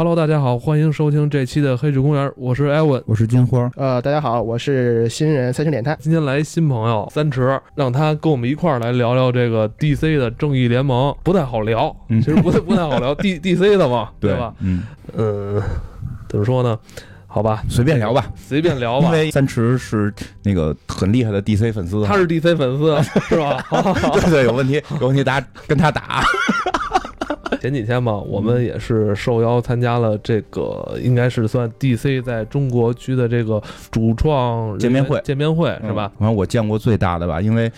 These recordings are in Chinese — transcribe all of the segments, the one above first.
Hello，大家好，欢迎收听这期的黑水公园，我是艾文。我是金花，呃，大家好，我是新人三星点探。今天来新朋友三池，让他跟我们一块儿来聊聊这个 DC 的正义联盟，不太好聊，嗯其实不太不太好聊 D DC 的嘛，对吧？嗯，嗯，怎么说呢？好吧，随便聊吧，随便聊吧。因为三池是那个很厉害的 DC 粉丝，他是 DC 粉丝 是吧？对对，有问题有问题，大家跟他打。前几天嘛，我们也是受邀参加了这个，应该是算 DC 在中国区的这个主创见面会见面会是吧？嗯？反正我见过最大的吧，因为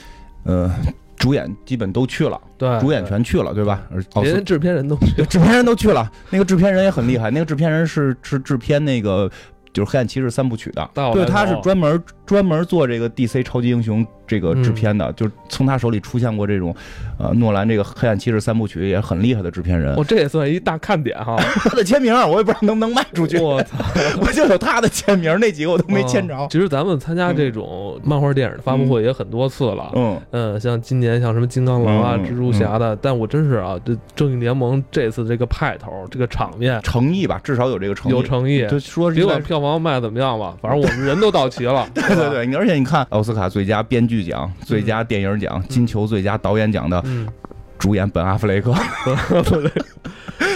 呃，主演基本都去了，对，主演全去了，对吧？连制片人都去。制片人都去了，那个制片人也很厉害，那个制片人是是制片那个。就是《黑暗骑士》三部曲的，对，他是专门专门做这个 DC 超级英雄这个制片的，就是从他手里出现过这种，呃，诺兰这个《黑暗骑士》三部曲也很厉害的制片人。哦，这也算一大看点哈！他的签名，我也不知道能不能卖出去。我操，我就有他的签名，那几个我都没签着哦。其实咱们参加这种漫画电影的发布会也很多次了。嗯，嗯，像今年像什么金刚狼啊、嗯蜘蛛侠的，但我真是啊，这正义联盟这次这个派头、这个场面诚意吧，至少有这个诚意。有诚意。就说别，管票房卖得怎么样吧，反正我们人都到齐了。对对对，你而且你看奥斯卡最佳编剧奖、最佳电影奖、金球最佳导演奖的嗯，主演本阿弗雷克，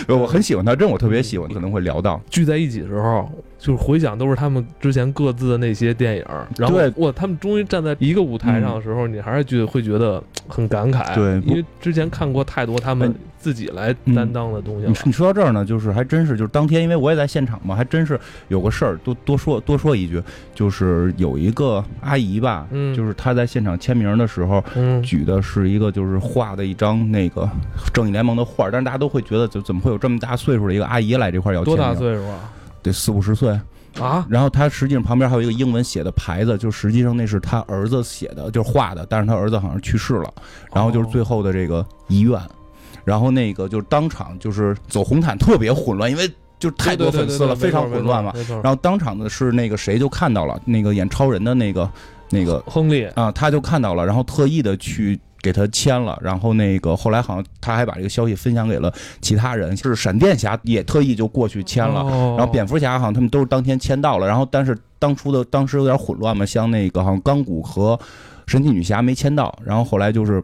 我很喜欢他，真我特别喜欢，可能会聊到。聚在一起的时候，就是回想都是他们之前各自的那些电影，然后对哇，他们终于站在一个舞台上的时候，你还是觉得会觉得很感慨。对因为之前看过太多他们自己来担当的东西了你。你说到这儿呢，就是还真是，就是当天，因为我也在现场嘛，还真是有个事儿，多多说多说一句，就是有一个阿姨吧，嗯就是她在现场签名的时候，嗯，举的是一个就是画的一张那个正义联盟的画，但是大家都会觉得，就怎么会有这么大岁数的一个阿姨来这块儿要签多名？大岁数啊？得四五十岁。啊，然后他实际上旁边还有一个英文写的牌子，就实际上那是他儿子写的，就是画的，但是他儿子好像去世了。然后就是最后的这个遗愿，然后那个就是当场就是走红毯特别混乱，因为就是太多粉丝了，非常混乱嘛。然后当场的是那个谁就看到了，那个演超人的那个那个亨利，啊，他就看到了，然后特意的去给他签了，然后那个后来好像他还把这个消息分享给了其他人，就是闪电侠也特意就过去签了，哦然后蝙蝠侠好像他们都是当天签到了，然后但是当初的当时有点混乱嘛，像那个好像钢骨和神奇女侠没签到，然后后来就是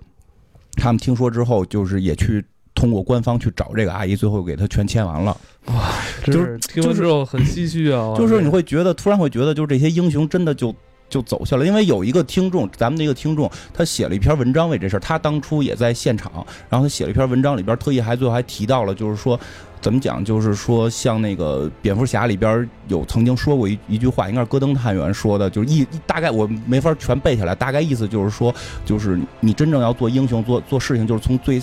他们听说之后，就是也去。通过官方去找这个阿姨，最后给她全签完了。哇就是听完之后很唏嘘啊，就是你会觉得，突然会觉得，就是这些英雄真的就就走下了。因为有一个听众，咱们的一个听众，他写了一篇文章为这事儿，他当初也在现场，然后他写了一篇文章，里边特意还最后还提到了，就是说。怎么讲？就是说，像那个蝙蝠侠里边有曾经说过一一句话，应该是戈登探员说的，就是一大概我没法全背下来，大概意思就是说，就是你真正要做英雄、做做事情，就是从最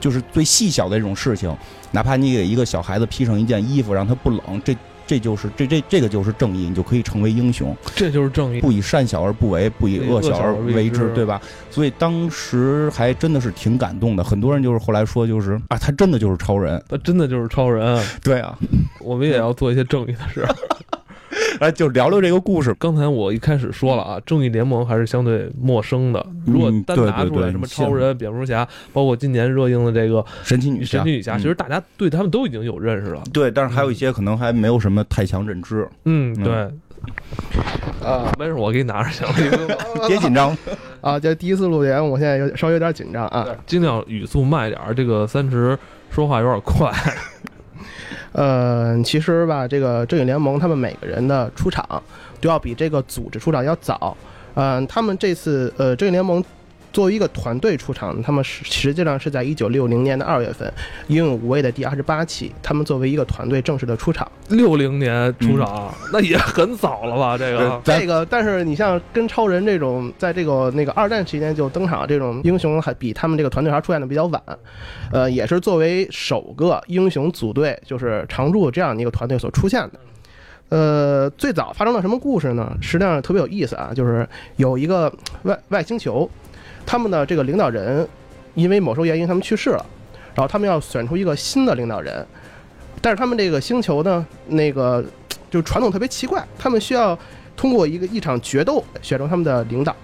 就是最细小的这种事情，哪怕你给一个小孩子披上一件衣服，让他不冷，这这就是这这这个就是正义，你就可以成为英雄。这就是正义。不以善小而不为，不以恶小而为之，对吧？所以当时还真的是挺感动的。很多人就是后来说，就是啊，他真的就是超人。他真的就是超人，对啊，我们也要做一些正义的事。来就聊聊这个故事。刚才我一开始说了啊，正义联盟还是相对陌生的。如果单拿出来什么超人、蝙蝠侠，包括今年热映的这个神奇女侠，神奇女侠，其实大家对他们都已经有认识了。对，但是还有一些可能还没有什么太强认知。嗯，对。啊，没事，我给你拿着行了，别紧张啊！这第一次录节目，我现在有稍微有点紧张啊，尽量语速慢一点。这个三池说话有点快。呃，其实吧，这个正义联盟他们每个人的出场都要比这个组织出场要早。嗯、他们这次呃正义联盟作为一个团队出场，他们实实际上是在一九六零年的二月份，英勇无畏的第二十八期，他们作为一个团队正式的出场。六零年出场，那也很早了吧？这个这个，但是你像跟超人这种，在这个那个二战期间就登场这种英雄，还比他们这个团队还出现的比较晚。呃，也是作为首个英雄组队，就是常驻这样的一个团队所出现的。呃，最早发生了什么故事呢？实际上特别有意思啊，就是有一个外外星球，他们的这个领导人因为某种原因他们去世了，然后他们要选出一个新的领导人，但是他们这个星球呢，那个就是传统特别奇怪，他们需要通过一个一场决斗选出他们的领导，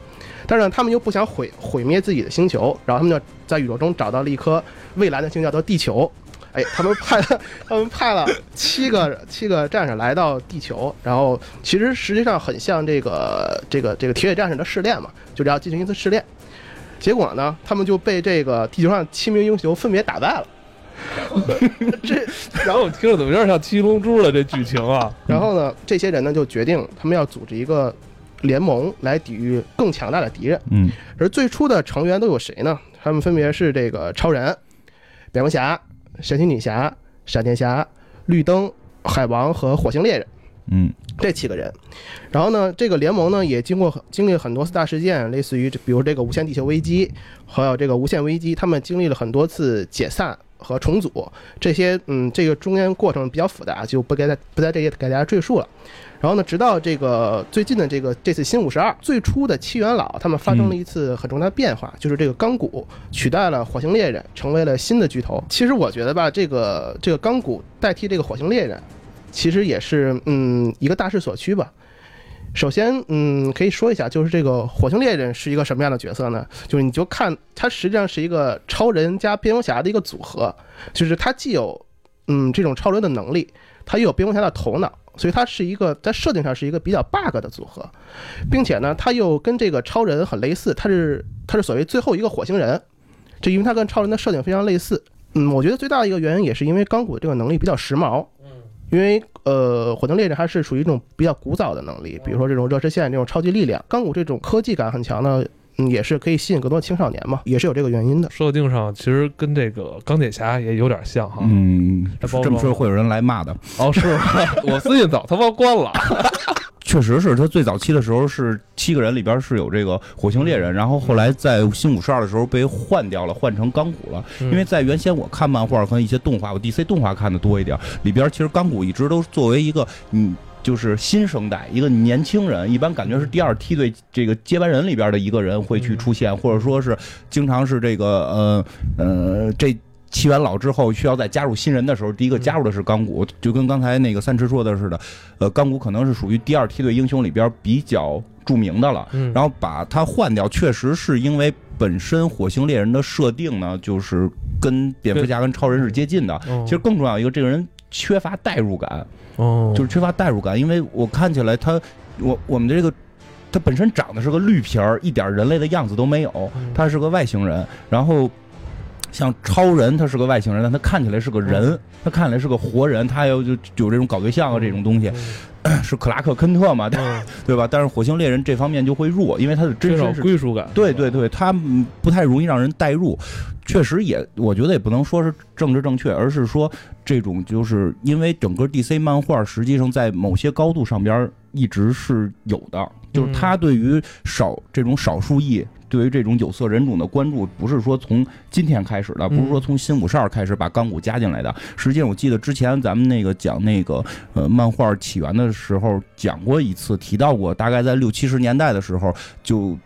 但是呢，他们又不想毁毁灭自己的星球，然后他们就在宇宙中找到了一颗蔚蓝的星球，叫做地球。哎，他们派了 他们派了七个七个战士来到地球，然后其实实际上很像这个这个这个铁血战士的试炼嘛，就是要进行一次试炼。结果呢，他们就被这个地球上七名英雄分别打败了。这，然后我听着怎么有点像七龙珠的这剧情啊？然后呢，这些人呢就决定他们要组织一个联盟来抵御更强大的敌人。嗯而最初的成员都有谁呢？他们分别是这个超人、蝙蝠侠、神奇女侠、闪电侠、绿灯、海王和火星猎人嗯这七个人。然后呢，这个联盟呢也经过经历了很多次大事件，类似于这比如这个无限地球危机，还有这个无限危机，他们经历了很多次解散。和重组这些，嗯，这个中间过程比较复杂，就不给大不在这里给大家赘述了。然后呢，直到这个最近的这个这次新五十二，最初的七元老他们发生了一次很重大的变化，就是这个钢骨取代了火星猎人，成为了新的巨头。其实我觉得吧，这个这个钢骨代替这个火星猎人，其实也是嗯一个大势所趋吧。首先，嗯，可以说一下，就是这个火星猎人是一个什么样的角色呢？就是你就看他实际上是一个超人加蝙蝠侠的一个组合，就是他既有嗯这种超人的能力，他又有蝙蝠侠的头脑，所以他是一个在设定上是一个比较 bug 的组合，并且呢，他又跟这个超人很类似，他是他是所谓最后一个火星人，这因为他跟超人的设定非常类似。嗯，我觉得最大的一个原因也是因为钢骨这个能力比较时髦。因为呃，火能猎人还是属于一种比较古早的能力，比如说这种热射线、这种超级力量。钢骨这种科技感很强的，嗯，也是可以吸引更多青少年嘛，也是有这个原因的。设定上其实跟这个钢铁侠也有点像哈。嗯，这么说会有人来骂的。哦，是吗？我私信早他妈关了。确实是他最早期的时候是七个人里边是有这个火星猎人，然后后来在新五十二的时候被换掉了，换成钢骨了。嗯因为在原先我看漫画和一些动画，我 DC 动画看的多一点，里边其实钢骨一直都作为一个嗯。就是新生代一个年轻人，一般感觉是第二梯队这个接班人里边的一个人会去出现，或者说是经常是这个呃呃这七元老之后需要再加入新人的时候，第一个加入的是钢骨，就跟刚才那个三池说的似的，呃，钢骨可能是属于第二梯队英雄里边比较著名的了。嗯，然后把它换掉，确实是因为本身火星猎人的设定呢，就是跟蝙蝠侠跟超人是接近的。哦其实更重要一个，这个人缺乏代入感，哦，就是缺乏代入感，因为我看起来他，我我们的这个。他本身长得是个绿皮儿，一点人类的样子都没有嗯。他是个外星人，然后像超人，他是个外星人，但他看起来是个人，他看起来是个活人，他有就有这种搞对象啊这种东西，是克拉克肯特嘛，嗯，对吧？但是火星猎人这方面就会弱，因为他的真缺少归属感。对对对，他嗯不太容易让人代入。确实也，我觉得也不能说是政治正确，而是说这种就是因为整个 DC 漫画实际上在某些高度上边一直是有的，就是他对于少这种少数裔。对于这种有色人种的关注，不是说从今天开始的，不是说从新五十二开始把钢骨加进来的。实际上，我记得之前咱们那个讲那个呃漫画起源的时候讲过一次，提到过，大概在六七十年代的时候，就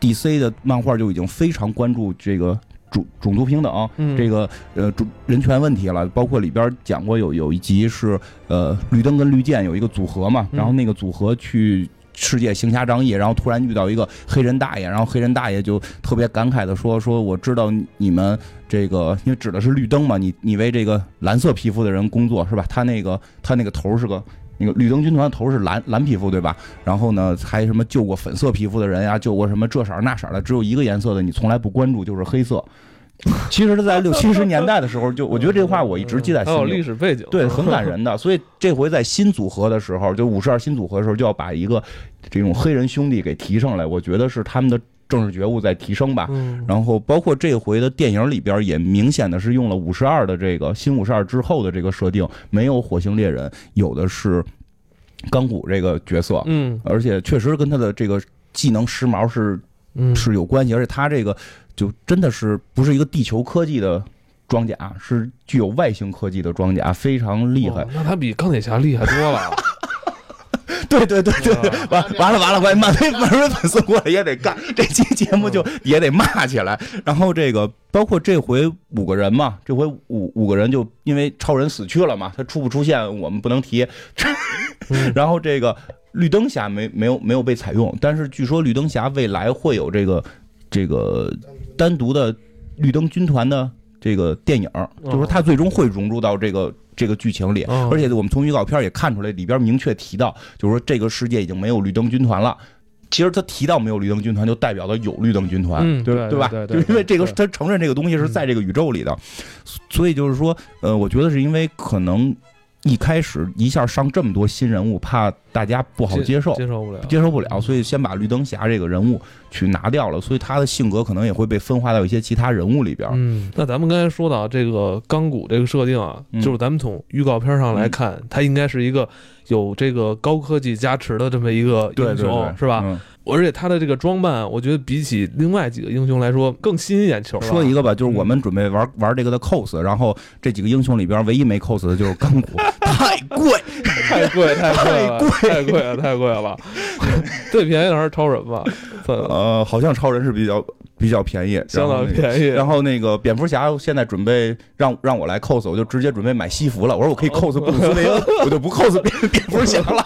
DC 的漫画就已经非常关注这个种种族平等，嗯这个呃种人权问题了。包括里边讲过有有一集是呃绿灯跟绿箭有一个组合嘛，嗯然后那个组合去。世界行侠仗义，然后突然遇到一个黑人大爷，然后黑人大爷就特别感慨的说：“说我知道你们这个，因为指的是绿灯嘛，你你为这个蓝色皮肤的人工作是吧？他那个他那个头是个那个绿灯军团的头是蓝蓝皮肤对吧？然后呢，还什么救过粉色皮肤的人呀，救过什么这色那色的，只有一个颜色的你从来不关注，就是黑色。其实他在六七十年代的时候，就我觉得这话我一直记在还有心里。历史背景，对，很感人的。所以这回在新组合的时候，就五十二新组合的时候，就要把一个这种黑人兄弟给提上来。我觉得是他们的政治觉悟在提升吧。嗯，然后包括这回的电影里边也明显的是用了五十二的这个新五十二之后的这个设定，没有火星猎人，有的是钢骨这个角色，嗯而且确实跟他的这个技能时髦是嗯是有关系，而且他这个就真的是不是一个地球科技的装甲，是具有外星科技的装甲，非常厉害哦。那他比钢铁侠厉害多了。对对对对，对完完了完了，快漫威漫威粉丝过来也得干，这期节目就也得骂起来。然后这个包括这回五个人嘛，这回五五个人就因为超人死去了嘛，他出不出现我们不能提。嗯 然后这个绿灯侠没没有没有被采用，但是据说绿灯侠未来会有这个这个单独的绿灯军团的这个电影，就是说它最终会融入到这个这个剧情里。哦而且我们从预告片也看出来，里边明确提到，就是说这个世界已经没有绿灯军团了。其实他提到没有绿灯军团，就代表了有绿灯军团，嗯对对吧？对对就因为这个他承认这个东西是在这个宇宙里的，所以就是说，呃，我觉得是因为可能一开始一下上这么多新人物，怕大家不好接受，接受不了，接受不了，所以先把绿灯侠这个人物去拿掉了，所以他的性格可能也会被分化到一些其他人物里边。嗯，那咱们刚才说到这个钢骨这个设定啊，嗯就是咱们从预告片上来看，他应该是一个有这个高科技加持的这么一个英雄，是吧？嗯而且他的这个装扮，我觉得比起另外几个英雄来说更吸引眼球。说一个吧，就是我们准备玩玩这个的 cos，然后这几个英雄里边唯一没 cos 的就是钢骨，太贵，太贵，太贵了，太太贵了，太贵了。最便宜的还是超人吧，呃，好像超人是比较比较便宜，相当便宜。然后那个蝙蝠侠现在准备让让我来 cos，我就直接准备买西服了。我说我可以 cos 布鲁斯韦恩，我就不 cos 蝙蝙蝠侠了。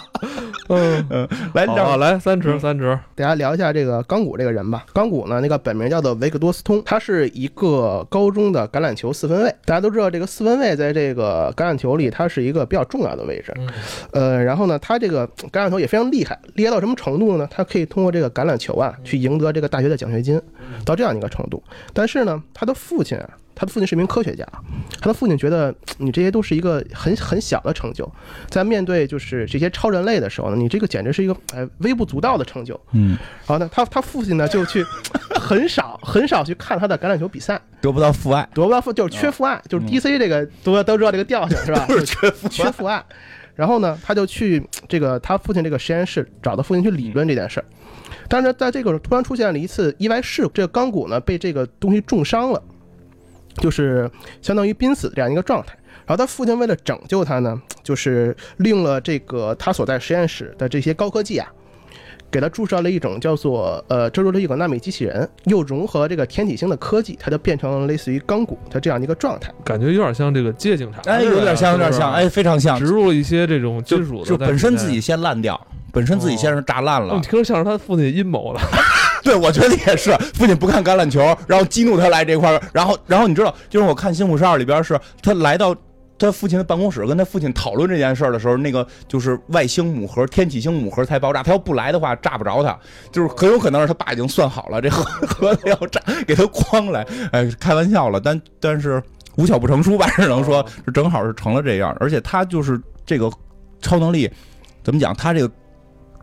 嗯，嗯，来好来三池，三池，大家聊一下这个钢骨这个人吧。钢骨呢，那个本名叫做维克多斯通，他是一个高中的橄榄球四分卫。大家都知道，这个四分卫在这个橄榄球里，它是一个比较重要的位置。嗯呃，然后呢，他这个橄榄球也非常厉害，厉害到什么程度呢？他可以通过这个橄榄球啊，去赢得这个大学的奖学金，到这样一个程度。但是呢，他的父亲啊，他的父亲是一名科学家，他的父亲觉得你这些都是一个很很小的成就，在面对就是这些超人类的时候呢，你这个简直是一个哎微不足道的成就。嗯然后呢，他他父亲呢就去 很少很少去看他的橄榄球比赛，得不到父爱，得不到父就是缺父爱，就是 DC 这个都都知道这个调性是吧？不是缺父缺父爱。然后呢，他就去这个他父亲这个实验室找他父亲去理论这件事儿。但是在这个突然出现了一次意外事故，这个钢骨呢被这个东西重伤了，就是相当于濒死的这样一个状态。然后他父亲为了拯救他呢，就是利用了这个他所在实验室的这些高科技啊，给他注射了一种叫做呃蜘蛛的一个纳米机器人，又融合这个天体星的科技，它就变成了类似于钢骨的这样一个状态。感觉有点像这个街警察，哎，有点像，有点像，哎，非常像植，入了一些这种金属的，就本身自己。先烂掉，本身自己先是炸烂了我。听着像是他父亲的阴谋了，对，我觉得也是，父亲不看橄榄球，然后激怒他来这块儿，然后，然后你知道，就是我看《新五十二》里边是他来到。他父亲的办公室跟他父亲讨论这件事儿的时候，那个就是外星母核、天启星母核才爆炸。他要不来的话，炸不着他，就是很有可能是他爸已经算好了，这核 核子要炸，给他哐来。哎，开玩笑了，但但是无巧不成书吧，只能说正好是成了这样。而且他就是这个超能力，怎么讲？他这个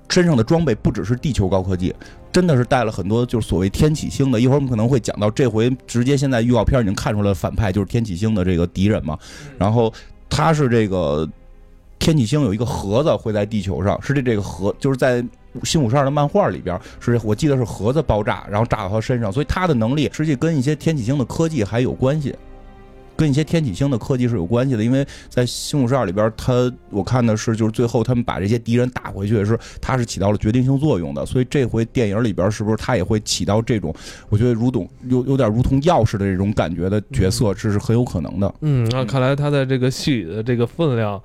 身上的装备不只是地球高科技，真的是带了很多就是所谓天启星的。一会儿我们可能会讲到，这回直接现在预告片已经看出来反派就是天启星的这个敌人嘛。然后他是这个天启星有一个盒子会在地球上，是这这个盒就是在。新五十二的漫画里边，是我记得是盒子爆炸，然后炸到他身上，所以他的能力实际跟一些天启星的科技还有关系，跟一些天启星的科技是有关系的。因为在新五十二里边，他我看的是就是最后他们把这些敌人打回去，是他是起到了决定性作用的。所以这回电影里边是不是他也会起到这种，我觉得如懂有有点如同钥匙的这种感觉的角色，这是很有可能的。嗯，那看来他在这个戏里的这个分量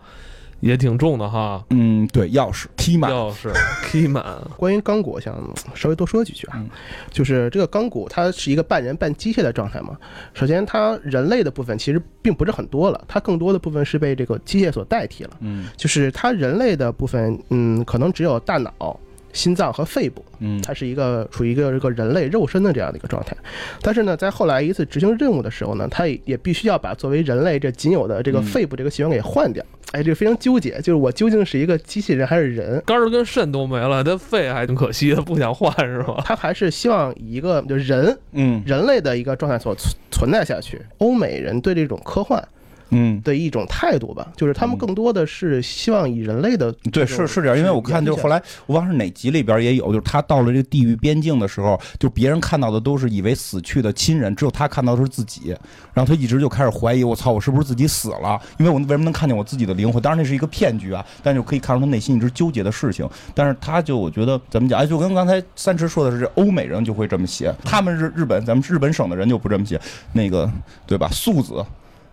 也挺重的哈。嗯，对，钥匙 key 满，钥匙 key 满，关于钢骨，我想稍微多说几句啊嗯，就是这个钢骨它是一个半人半机械的状态嘛。首先，它人类的部分其实并不是很多了，它更多的部分是被这个机械所代替了。嗯就是它人类的部分，嗯，可能只有大脑、心脏和肺部，嗯它是一个处于一个这个人类肉身的这样的一个状态。但是呢，在后来一次执行任务的时候呢，他也也必须要把作为人类这仅有的这个嗯肺部这个器官给换掉。哎，这个非常纠结，就是我究竟是一个机器人还是人？肝儿跟肾都没了，这肺还挺可惜的，不想换是吧？他还是希望以一个就人嗯人类的一个状态所存存在下去。欧美人对这种科幻嗯，的一种态度吧，就是他们嗯更多的是希望以人类的对，是是这样，因为我看就是后来我忘了是哪集里边也有，就是他到了这个地狱边境的时候，就别人看到的都是以为死去的亲人，只有他看到的是自己，然后他一直就开始怀疑，我操，我是不是自己死了？因为我为什么能看见我自己的灵魂？当然那是一个骗局啊，但是可以看出他内心一直纠结的事情。但是他就我觉得怎么讲，哎，就跟刚才三池说的是，这欧美人就会这么写，他们是日本，咱们日本省的人就不这么写，那个对吧？素子。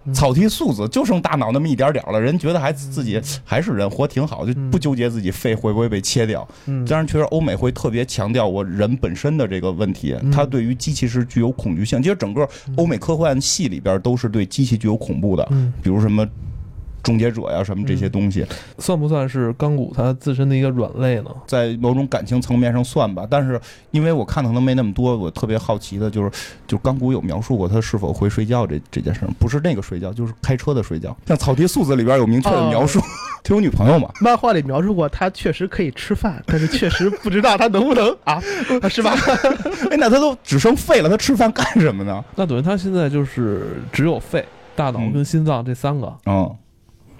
嗯草剃素子就剩大脑那么一点点了，人觉得还自己还是人，活挺好，就嗯不纠结自己肺会不会被切掉。嗯，当然，确实欧美会特别强调我人本身的这个问题，嗯他对于机器是具有恐惧性。其实整个欧美科幻戏里边都是对机器具有恐怖的，嗯，比如什么终结者呀什么这些东西，算不算是钢骨它自身的一个软肋呢？在某种感情层面上算吧。但是因为我看的可能没那么多，我特别好奇的就是，就钢骨有描述过他是否会睡觉这这件事儿，不是那个睡觉，就是开车的睡觉。像草地素子里边有明确的描述，他有女朋友嘛？漫画里描述过他确实可以吃饭，但是确实不知道他能不能 啊，是吧？哎，那他都只剩肺了，他吃饭干什么呢？那等于他现在就是只有肺、大脑跟心脏这三个，嗯，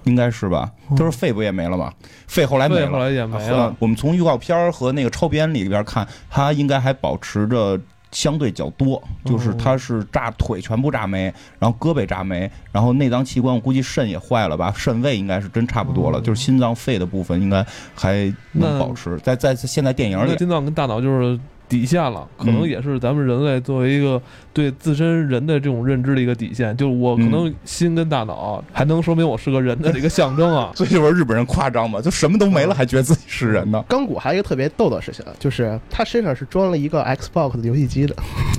应该是吧？他说肺不也没了吗？肺后来没了。后来也没啊了。我们从预告片儿和那个超编里边看，他应该还保持着相对较多，就是他是炸腿全部炸没，然后胳膊炸没，然后内脏器官我估计肾也坏了吧，肾胃应该是真差不多了，哦就是心脏肺的部分应该还能保持。在在在现在电影里，心脏跟大脑就是底线了，可能嗯也是咱们人类作为一个对自身人的这种认知的一个底线。就是我可能心跟大脑还能说明我是个人的一个象征啊。所以就是日本人夸张嘛，就什么都没了还觉得自己是人呢。钢骨还有一个特别逗的事情，就是他身上是装了一个 Xbox 的游戏机的，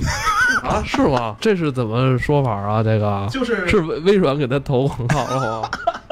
啊，是吗？这是怎么说法啊？这个就是是微微软给他投广告了吗？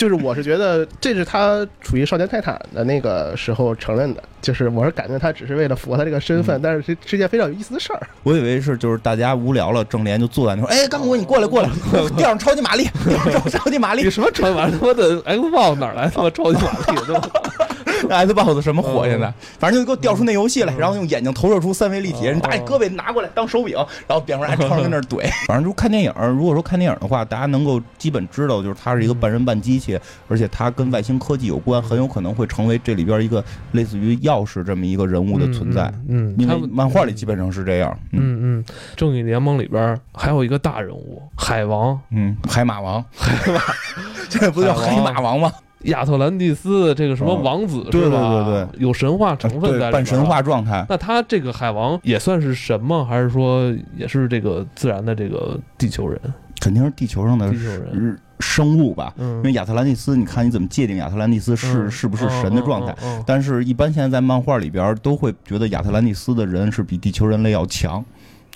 就是我是觉得这是他处于少年泰坦的那个时候承认的，就是我是感觉他只是为了符合他这个身份，但是是是件非常有意思的事儿。我以为是就是大家无聊了，正联就坐在那说，哎，刚果你过来过来，掉 上超级玛丽，调上超级玛丽你，什么传完他妈的 Xbox 哪来他妈超级玛丽的？Xbox 什么火现在？嗯。反正就给我调出那游戏来，然后用眼睛投射出三维立体，哦。你把你胳膊拿过来当手柄，然后边上还超人跟那儿怼。反正就看电影，如果说看电影的话，大家能够基本知道，就是它是一个半人半机器，而且它跟外星科技有关，很有可能会成为这里边一个类似于钥匙这么一个人物的存在。嗯，嗯，因为漫画里基本上是这样，嗯。嗯嗯，正义联盟里边还有一个大人物海王。嗯，海马王，海马，这不叫海马王吗？亚特兰蒂斯这个什么哦王子对？对对有神话成分在半神。话状态。那他这个海王也算是神吗？还是说也是这个自然的这个地球人？肯定是地球上的地球人，生物吧，嗯因为亚特兰蒂斯，你看你怎么界定亚特兰蒂斯是、嗯是不是神的状态？嗯嗯嗯但是，一般现在在漫画里边都会觉得亚特兰蒂斯的人是比地球人类要强，嗯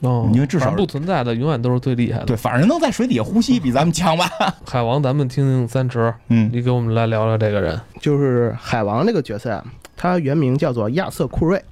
哦因为至少不存在的永远都是最厉害的。对，反正能在水底下呼吸，比咱们强吧？海王，咱们听听三池，嗯你给我们来聊聊这个人。就是海王这个角色啊，他原名叫做亚瑟库瑞，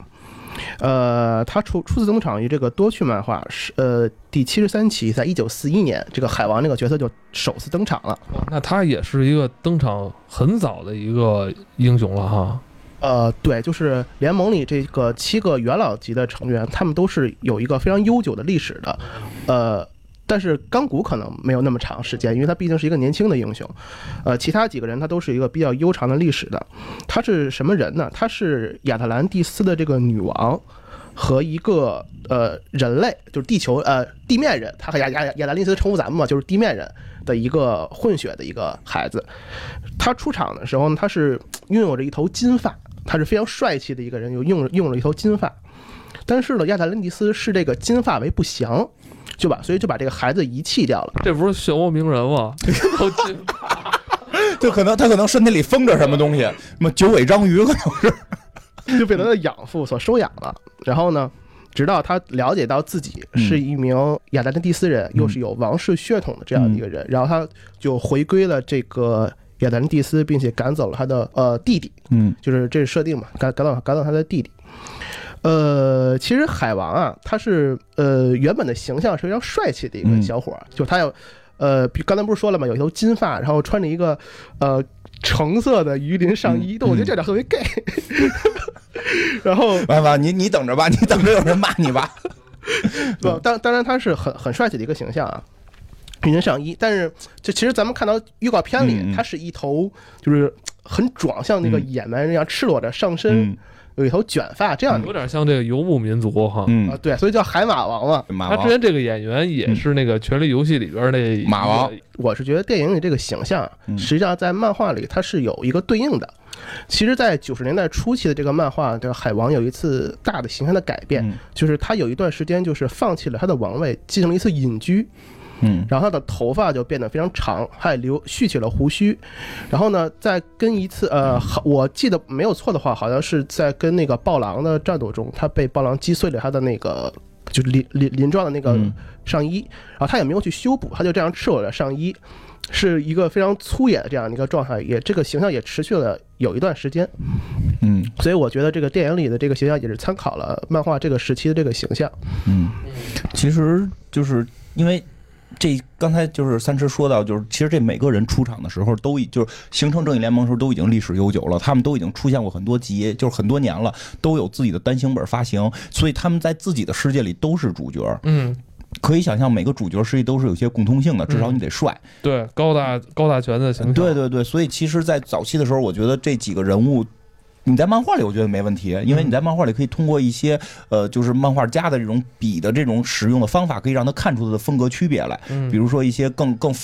呃，他初初次登场于这个多趣漫画是呃第七十三期，在一九四一年，这个海王这个角色就首次登场了。那他也是一个登场很早的一个英雄了哈。呃，对，就是联盟里这个七个元老级的成员，他们都是有一个非常悠久的历史的，呃，但是钢骨可能没有那么长时间，因为他毕竟是一个年轻的英雄，呃，其他几个人他都是一个比较悠长的历史的。他是什么人呢？他是亚特兰蒂斯的这个女王和一个呃人类，就是地球呃地面人，他和亚亚亚特兰蒂斯称呼咱们嘛，就是地面人的一个混血的一个孩子。他出场的时候呢，他是 拥有着一头金发。他是非常帅气的一个人，又用用了一头金发，但是呢，亚特兰蒂斯视这个金发为不祥，就把所以就把这个孩子遗弃掉了。这不是漩涡鸣人吗？金发 就可能他可能身体里封着什么东西，什么九尾章鱼可能是。就被他的养父所收养了。然后呢，直到他了解到自己是一名亚特兰蒂斯人，又是有王室血统的这样的一个人，然后他就回归了这个亚特兰蒂斯，并且赶走了他的呃弟弟，嗯就是这是设定嘛，赶赶走赶走他的弟弟。呃，其实海王啊，他是呃原本的形象是非常帅气的一个嗯小伙儿，就他有呃，比刚才不是说了吗？有一头金发，然后穿着一个呃橙色的鱼鳞上衣，嗯但我觉得这点特别 gay。然后 完完，你你等着吧，你等着有人骂你吧。不，当当然他是很很帅气的一个形象啊，鱼鳞上衣。但是就其实咱们看到预告片里，他是一头就是很壮，像那个嗯野蛮人一样赤裸着上身，嗯有一头卷发这样有点像这个游牧民族哈。啊嗯，，对，所以叫海马王嘛。他之前这个演员也是那个《权力游戏》里边那马王我是觉得电影里这个形象，嗯实际上在漫画里它是有一个对应的。其实，在九十年代初期的这个漫画，这个海王有一次大的形象的改变，嗯就是他有一段时间就是放弃了他的王位，进行了一次隐居。嗯然后他的头发就变得非常长，还留蓄起了胡须。然后呢，在跟一次呃，好我记得没有错的话，好像是在跟那个暴狼的战斗中，他被暴狼击碎了他的那个就是鳞鳞鳞状的那个嗯上衣，然后他也没有去修补，他就这样赤裸着上衣。是一个非常粗野的这样的一个状态，也这个形象也持续了有一段时间，嗯所以我觉得这个电影里的这个形象也是参考了漫画这个时期的这个形象。嗯，其实就是因为。这刚才就是三池说到，就是其实这每个人出场的时候都已就是形成正义联盟的时候都已经历史悠久了，他们都已经出现过很多集，就是很多年了，都有自己的单行本发行，所以他们在自己的世界里都是主角。嗯，可以想象，每个主角实际都是有些共通性的，至少你得帅。对，高大高大全的形象，对对对，所以其实，在早期的时候，我觉得这几个人物。你在漫画里，我觉得没问题，因为你在漫画里可以通过一些呃，就是漫画家的这种笔的这种使用的方法，可以让他看出他的风格区别来。嗯，比如说一些更更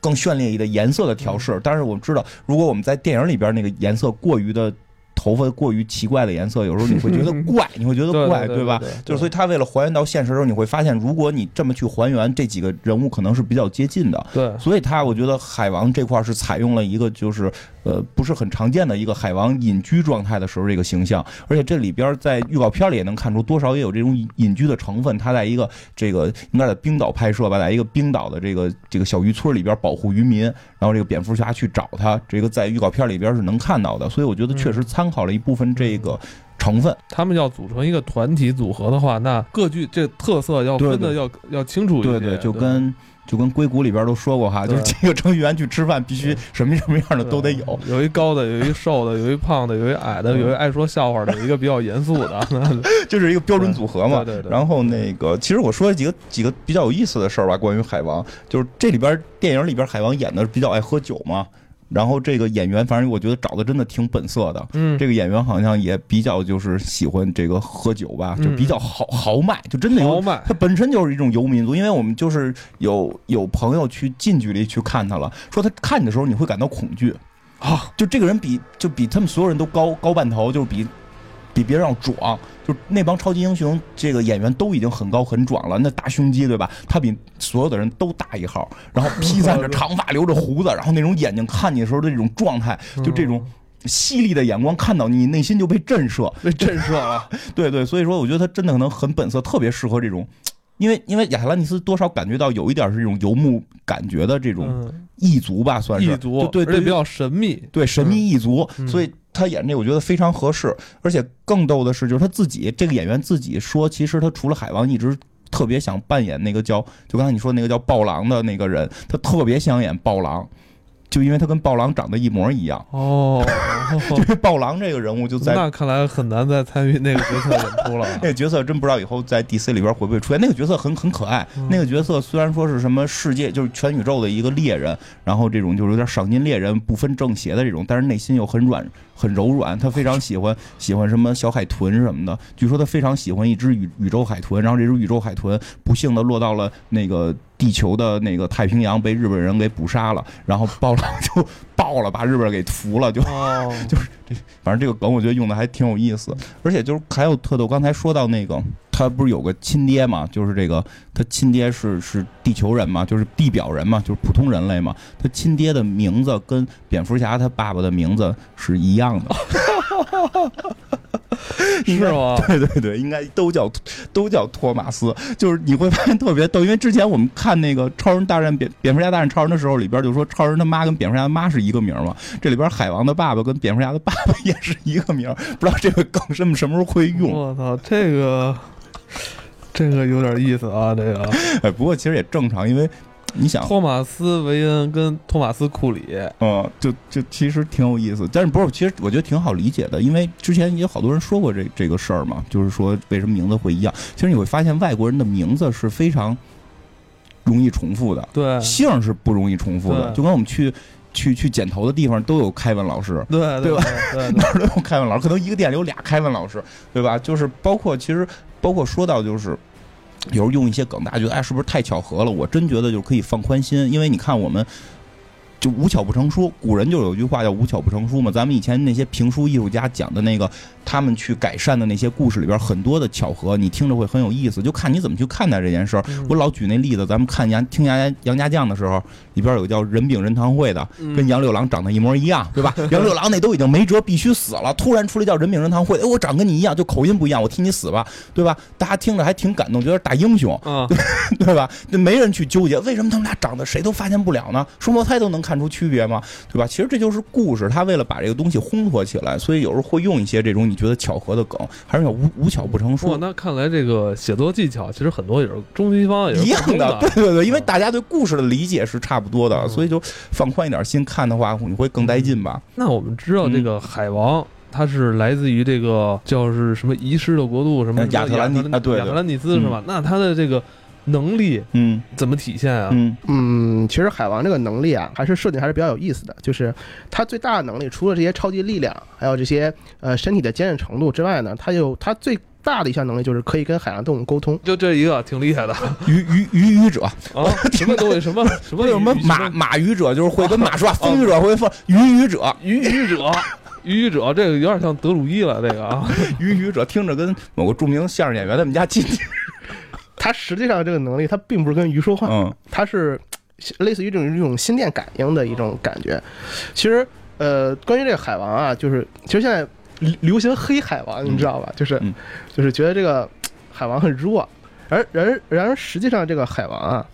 更绚丽的颜色的调试。但是我们知道，如果我们在电影里边那个颜色过于的头发过于奇怪的颜色，有时候你会觉得怪，你会觉得对怪，吧？对对，就是所以他为了还原到现实的时候，你会发现，如果你这么去还原，这几个人物可能是比较接近的。对，所以他我觉得海王这块是采用了一个就是呃不是很常见的一个海王隐居状态的时候这个形象，而且这里边在预告片里也能看出多少也有这种隐隐居的成分。他在一个这个应该在冰岛拍摄吧，在一个冰岛的这个这个小渔村里边保护渔民，然后这个蝙蝠侠去找他，这个在预告片里边是能看到的。所以我觉得确实参考了一部分这个成分。他们要组成一个团体组合的话，那各具这特色要分的要要清楚一些，对对，就跟就跟硅谷里边都说过哈，就是对这个程序员去吃饭必须什么什么样的都得有。有一高的，有一瘦的，有一胖的，有一矮的，嗯有一爱说笑话的，有一个比较严肃的。就是一个标准组合嘛。对对对然后那个，其实我说几个几个比较有意思的事儿吧，关于海王，就是这里边电影里边海王演的比较爱喝酒嘛。然后这个演员，反正我觉得找的真的挺本色的。嗯，这个演员好像也比较就是喜欢这个喝酒吧，就比较豪豪迈，就真的有豪迈。他本身就是一种游民族，因为我们就是有有朋友去近距离去看他了，说他看你的时候你会感到恐惧。啊，就这个人比就比他们所有人都高高半头，就是比比别人要壮，就那帮超级英雄这个演员都已经很高很壮了，那大胸肌对吧？他比所有的人都大一号，然后披散着长发，留着胡子，然后那种眼睛看你的时候的这种状态，就这种。犀利的眼光看到你，内心就被震慑。被震慑了。对对，所以说我觉得他真的可能很本色，特别适合这种，因为因为亚特兰蒂斯多少感觉到有一点是这种游牧感觉的这种嗯，异族吧，算是异族，对对比较神秘。对神秘异族，嗯所以他演这我觉得非常合适。而且更逗的是，就是他自己这个演员自己说，其实他除了海王，一直特别想扮演那个叫就刚才你说那个叫暴狼的那个人，他特别想演暴狼。就因为他跟暴狼长得一模一样，哦，因为暴狼这个人物就在那看来很难再参与那个角色演出了。那个角色真不知道以后在 DC 里边会不会出现。那个角色很很可爱，嗯那个角色虽然说是什么世界就是全宇宙的一个猎人，然后这种就是有点赏金猎人，不分正邪的这种，但是内心又很软很柔软。他非常喜欢喜欢什么小海豚什么的，据说他非常喜欢一只宇宇宙海豚，然后这只宇宙海豚不幸的落到了那个。地球的那个太平洋被日本人给捕杀了，然后暴了就爆了，把日本人给屠了，就 就是这，反正这个梗我觉得用的还挺有意思，而且就是还有特逗，刚才说到那个他不是有个亲爹嘛，就是这个他亲爹是是地球人嘛，就是地表人嘛，就是普通人类嘛，他亲爹的名字跟蝙蝠侠他爸爸的名字是一样的。是吗？对 对对，应该都叫都叫托马斯，就是你会发现特别逗，因为之前我们看那个超人大战蝙蝙蝠侠大战超人的时候，里边就说超人他妈跟蝙蝠侠的妈是一个名嘛，这里边海王的爸爸跟蝙蝠侠的爸爸也是一个名，不知道这个梗什么什么时候会用。我操，这个 这个有点意思啊，这个 哎，不过其实也正常，因为你想，托马斯·韦恩跟托马斯·库里，嗯，就就其实挺有意思，但是不是？其实我觉得挺好理解的，因为之前也有好多人说过这这个事儿嘛，就是说为什么名字会一样。其实你会发现，外国人的名字是非常容易重复的，对姓是不容易重复的，就跟我们去去去剪头的地方都有凯文老师，对对吧对对 哪儿都有凯文老师，可能一个店里有俩凯文老师，对吧？就是包括其实包括说到就是。有时候用一些梗，大家觉得哎，是不是太巧合了？我真觉得就可以放宽心，因为你看我们就无巧不成书，古人就有句话叫无巧不成书嘛。咱们以前那些评书艺术家讲的那个，他们去改善的那些故事里边，很多的巧合，你听着会很有意思，就看你怎么去看待这件事儿。我老举那例子，咱们看杨听杨杨家将的时候，里边有个叫人饼人堂会的，跟杨六郎长得一模一样，对吧？杨六郎那都已经没辙，必须死了，突然出来叫人饼人堂会，哎，我长跟你一样，就口音不一样，我替你死吧，对吧？大家听着还挺感动，觉得大英雄，对吧？那没人去纠结为什么他们俩长得谁都发现不了呢？双胞胎都能看出区别吗？对吧？其实这就是故事，他为了把这个东西烘托起来，所以有时候会用一些这种你觉得巧合的梗，还是叫无无巧不成书。那看来这个写作技巧其实很多也是中西方也一样的，对对对，因为大家对故事的理解是差不多的，所以就放宽一点心看的话，你会更带劲吧？那我们知道这个海王，他是来自于这个叫是什么遗失的国度，什么亚特兰蒂啊，对，亚特兰蒂斯是吧？那他的这个。能力，嗯，怎么体现啊？嗯嗯，其实海王这个能力啊，还是设定还是比较有意思的。就是他最大的能力，除了这些超级力量，还有这些呃身体的坚韧程度之外呢，他有他最大的一项能力，就是可以跟海洋动物沟通。就这一个，挺厉害的。鱼鱼鱼鱼者啊，什么东西？什 么什么？什么马马鱼者？就是会跟马说话。风语者会风鱼鱼者，鱼鱼者，鱼鱼者，这个有点像德鲁伊了。这个啊，鱼语者听着跟某个著名相声演员他们家亲戚。他实际上这个能力，他并不是跟鱼说话，嗯，他是 类似于这种一种心电感应的一种感觉。其实，呃，关于这个海王啊，就是其实现在流行黑海王，你知道吧？就是，就是觉得这个 海王很弱，而然然而实际上这个海王啊，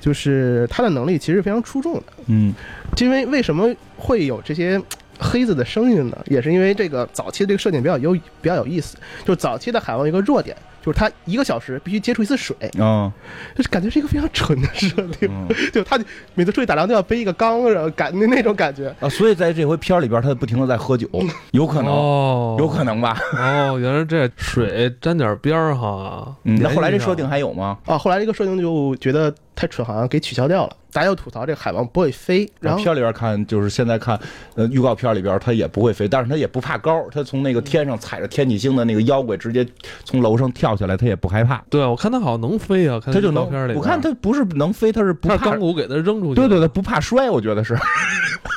就是他的能力其实非常出众的，嗯，因为为什么会有这些 黑子的声音呢？也是因为这个早期的这个设定比较有比较有意思，就早期的海王一个弱点。就是他一个小时必须接触一次水啊，就是感觉是一个非常蠢的设定，就他每次出去打仗都要背一个缸，然后感那那种感觉啊。所以在这回片里边，他不停的在喝酒，有可能，有可能吧？哦，原来这水沾点边儿哈。那后来这设定还有吗？啊，后来这个设定就觉得太蠢，好像给取消掉了。大家又吐槽这个海王不会飞，然后片里边看就是现在看，呃，预告片里边他也不会飞，但是他也不怕高，他从那个天上踩着天启星的那个妖怪直接从楼上跳下来，他也不害怕。对，我看他好像能飞啊，他就能。我看他不是能飞，他是不怕钢骨给他扔出去。对对对，不怕摔，我觉得是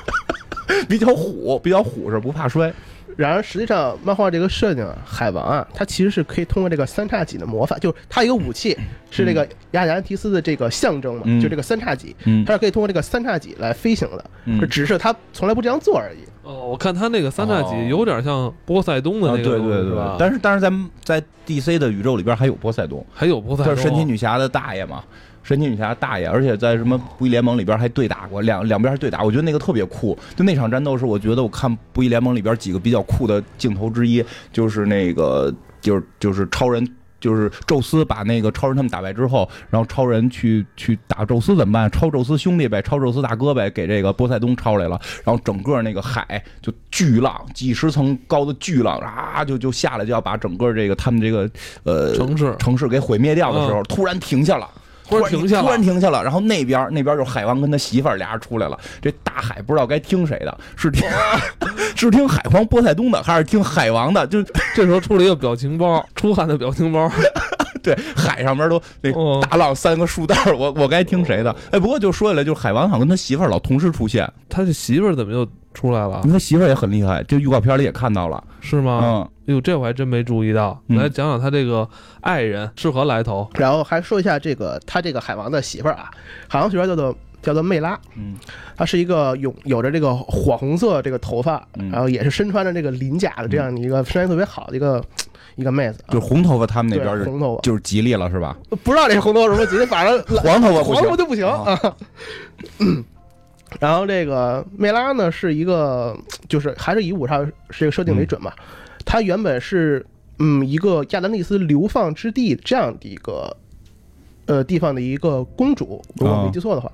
比较虎，比较虎是不怕摔。然而，实际上漫画这个设定啊，海王啊，他其实是可以通过这个三叉戟的魔法，就是他一个武器是这个亚特兰提斯的这个象征嘛，就这个三叉戟，他是可以通过这个三叉戟来飞行的，只是他从来不这样做而已。哦，我看他那个三叉戟有点像波塞冬的那个，对对对，但是但是在在 DC 的宇宙里边还有波塞冬，还有波塞冬，神奇女侠的大爷嘛。神奇女侠大爷，而且在什么不义联盟里边还对打过，两两边还对打，我觉得那个特别酷。就那场战斗是我觉得我看不义联盟里边几个比较酷的镜头之一，就是那个就是就是超人，就是宙斯把那个超人他们打败之后，然后超人去去打宙斯怎么办？超宙斯兄弟呗，超宙斯大哥呗，给这个波塞冬抄来了，然后整个那个海就巨浪，几十层高的巨浪啊，就就下来就要把整个这个他们这个呃城市城市给毁灭掉的时候，突然停下了。突然停下，突然停下了，然后那边那边就海王跟他媳妇儿俩人出来了。这大海不知道该听谁的，是听 是听海皇波塞冬的，还是听海王的？就 这时候出了一个表情包，出汗的表情包。对，海上面都那大浪三个树袋，我我该听谁的？哎，不过就说起来，就海王好像跟他媳妇儿老同时出现。他的媳妇儿怎么又出来了？他媳妇儿也很厉害，这预告片里也看到了，是吗？嗯。哎呦，这我还真没注意到。来讲讲他这个爱人是何来头，然后还说一下这个他这个海王的媳妇儿啊，海王媳妇儿叫做叫做魅拉，嗯，她是一个有有着这个火红色这个头发，然后也是身穿着这个鳞甲的这样的一个身材特别好的一个 一个妹子，就红头发，他们那边是红头发，就是吉利了是吧？不知道这红头发什么吉利，反正 黄头发黄头发就不行啊。然后这个魅拉呢是一个，就是还是以五上这个设定为准嘛。她原本是嗯一个亚兰蒂斯流放之地这样的一个呃地方的一个公主，如果没记错的话。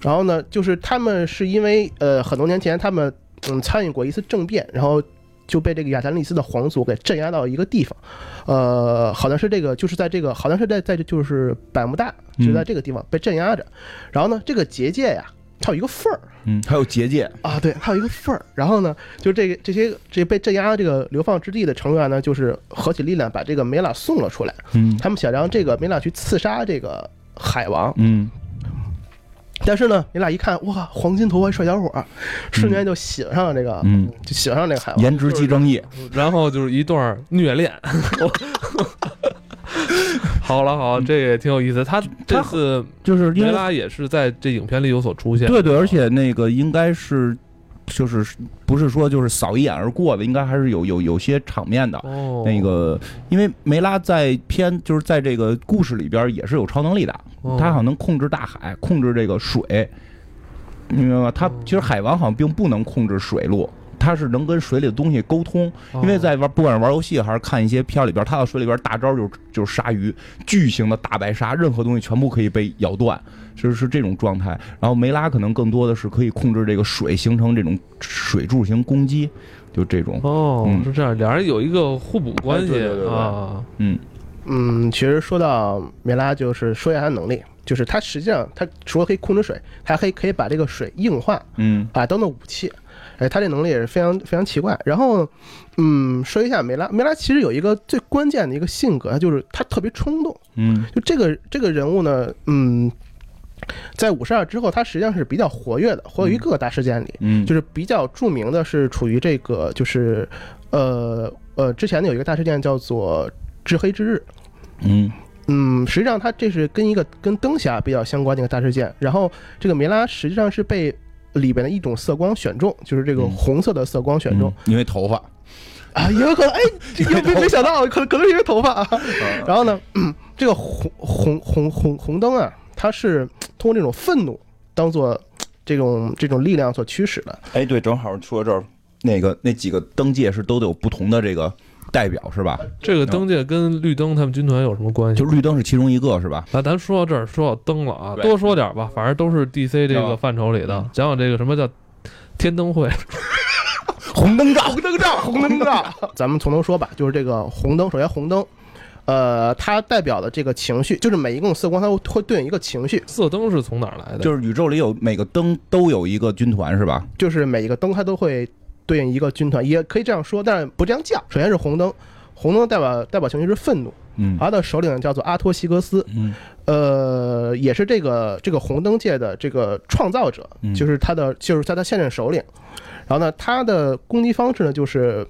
然后呢，就是他们是因为呃很多年前他们嗯参与过一次政变，然后就被这个亚特兰蒂斯的皇族给镇压到一个地方，呃好像是这个就是在这个好像是在在就是百慕大就在这个地方被镇压着。然后呢，这个结界呀。它有一个缝儿，嗯，还有结界啊，对，还有一个缝儿。然后呢，就这个这些这被镇压这个流放之地的成员呢，就是合起力量把这个梅拉送了出来。嗯，他们想让这个梅拉去刺杀这个海王。嗯，但是呢，你俩一看，哇，黄金头发帅小伙儿，瞬间就喜欢上了这个，嗯，就喜欢上这个海王。颜值即正义，然后就是一段虐恋。好了好了，这也挺有意思。他这次就是因为梅拉也是在这影片里有所出现。对对，而且那个应该是。就是不是说就是扫一眼而过的，应该还是有有有些场面的。哦，那个，因为梅拉在片就是在这个故事里边也是有超能力的，哦他好像能控制大海，控制这个水，你明白吗？他哦其实海王好像并不能控制水路。他是能跟水里的东西沟通，因为在玩不管是玩游戏还是看一些片里边，他到水里边大招就是就是鲨鱼，巨型的大白鲨，任何东西全部可以被咬断，是是这种状态。然后梅拉可能更多的是可以控制这个水，形成这种水柱型攻击，就这种。哦，嗯是这样，两人有一个互补关系哎对对对对啊。嗯嗯，其实说到梅拉，就是说一下他能力，就是他实际上他除了可以控制水，他还可以可以把这个水硬化嗯啊当做武器。哎，他这能力也是非常非常奇怪。然后，嗯，说一下梅拉，梅拉其实有一个最关键的一个性格，就是他特别冲动。嗯就这个这个人物呢，嗯，在五十二之后，他实际上是比较活跃的，活跃于各个大事件里。嗯，就是比较著名的是处于这个，就是呃呃，之前有一个大事件叫做“至黑之日”。嗯嗯，实际上他这是跟一个跟灯侠比较相关的一个大事件。然后这个梅拉实际上是被里边的一种色光选中，就是这个嗯红色的色光选中、嗯因为头发。啊，也有可能哎，这个没没想到，可可能是因为头发啊。然后呢，嗯 这个红红红红红灯啊，它是 通过这种愤怒当做这种这种力量所驱使的。哎，对，正好说到这儿，那个那几个灯界是都得有不同的这个代表是吧？这个灯界跟绿灯他们军团有什么关系？就绿灯是其中一个是吧？那，咱说到这儿，说到灯了啊，多说点吧，反正都是 DC 这个啊范畴里的，讲讲这个什么叫天灯会。红灯照，红灯照，红灯照。咱们从头说吧，就是这个红灯，首先红灯，呃，它代表的这个情绪，就是每一种色光，它会会对应一个情绪，色灯是从哪儿来的？就是宇宙里有每个灯都有一个军团是吧？就是每一个灯它都会对应一个军团，也可以这样说，但是不这样叫。首先是红灯，红灯代表代表情绪是愤怒，嗯他的首领叫做阿托西格斯，嗯呃，也是这个这个红灯界的这个创造者，嗯就是他的就是他的现任首领。然后呢，他的攻击方式呢就是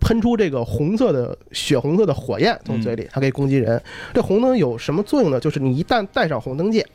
喷出这个红色的血红色的火焰从嘴里，它可以攻击人。这红灯有什么作用呢？就是你一旦戴上红灯戒，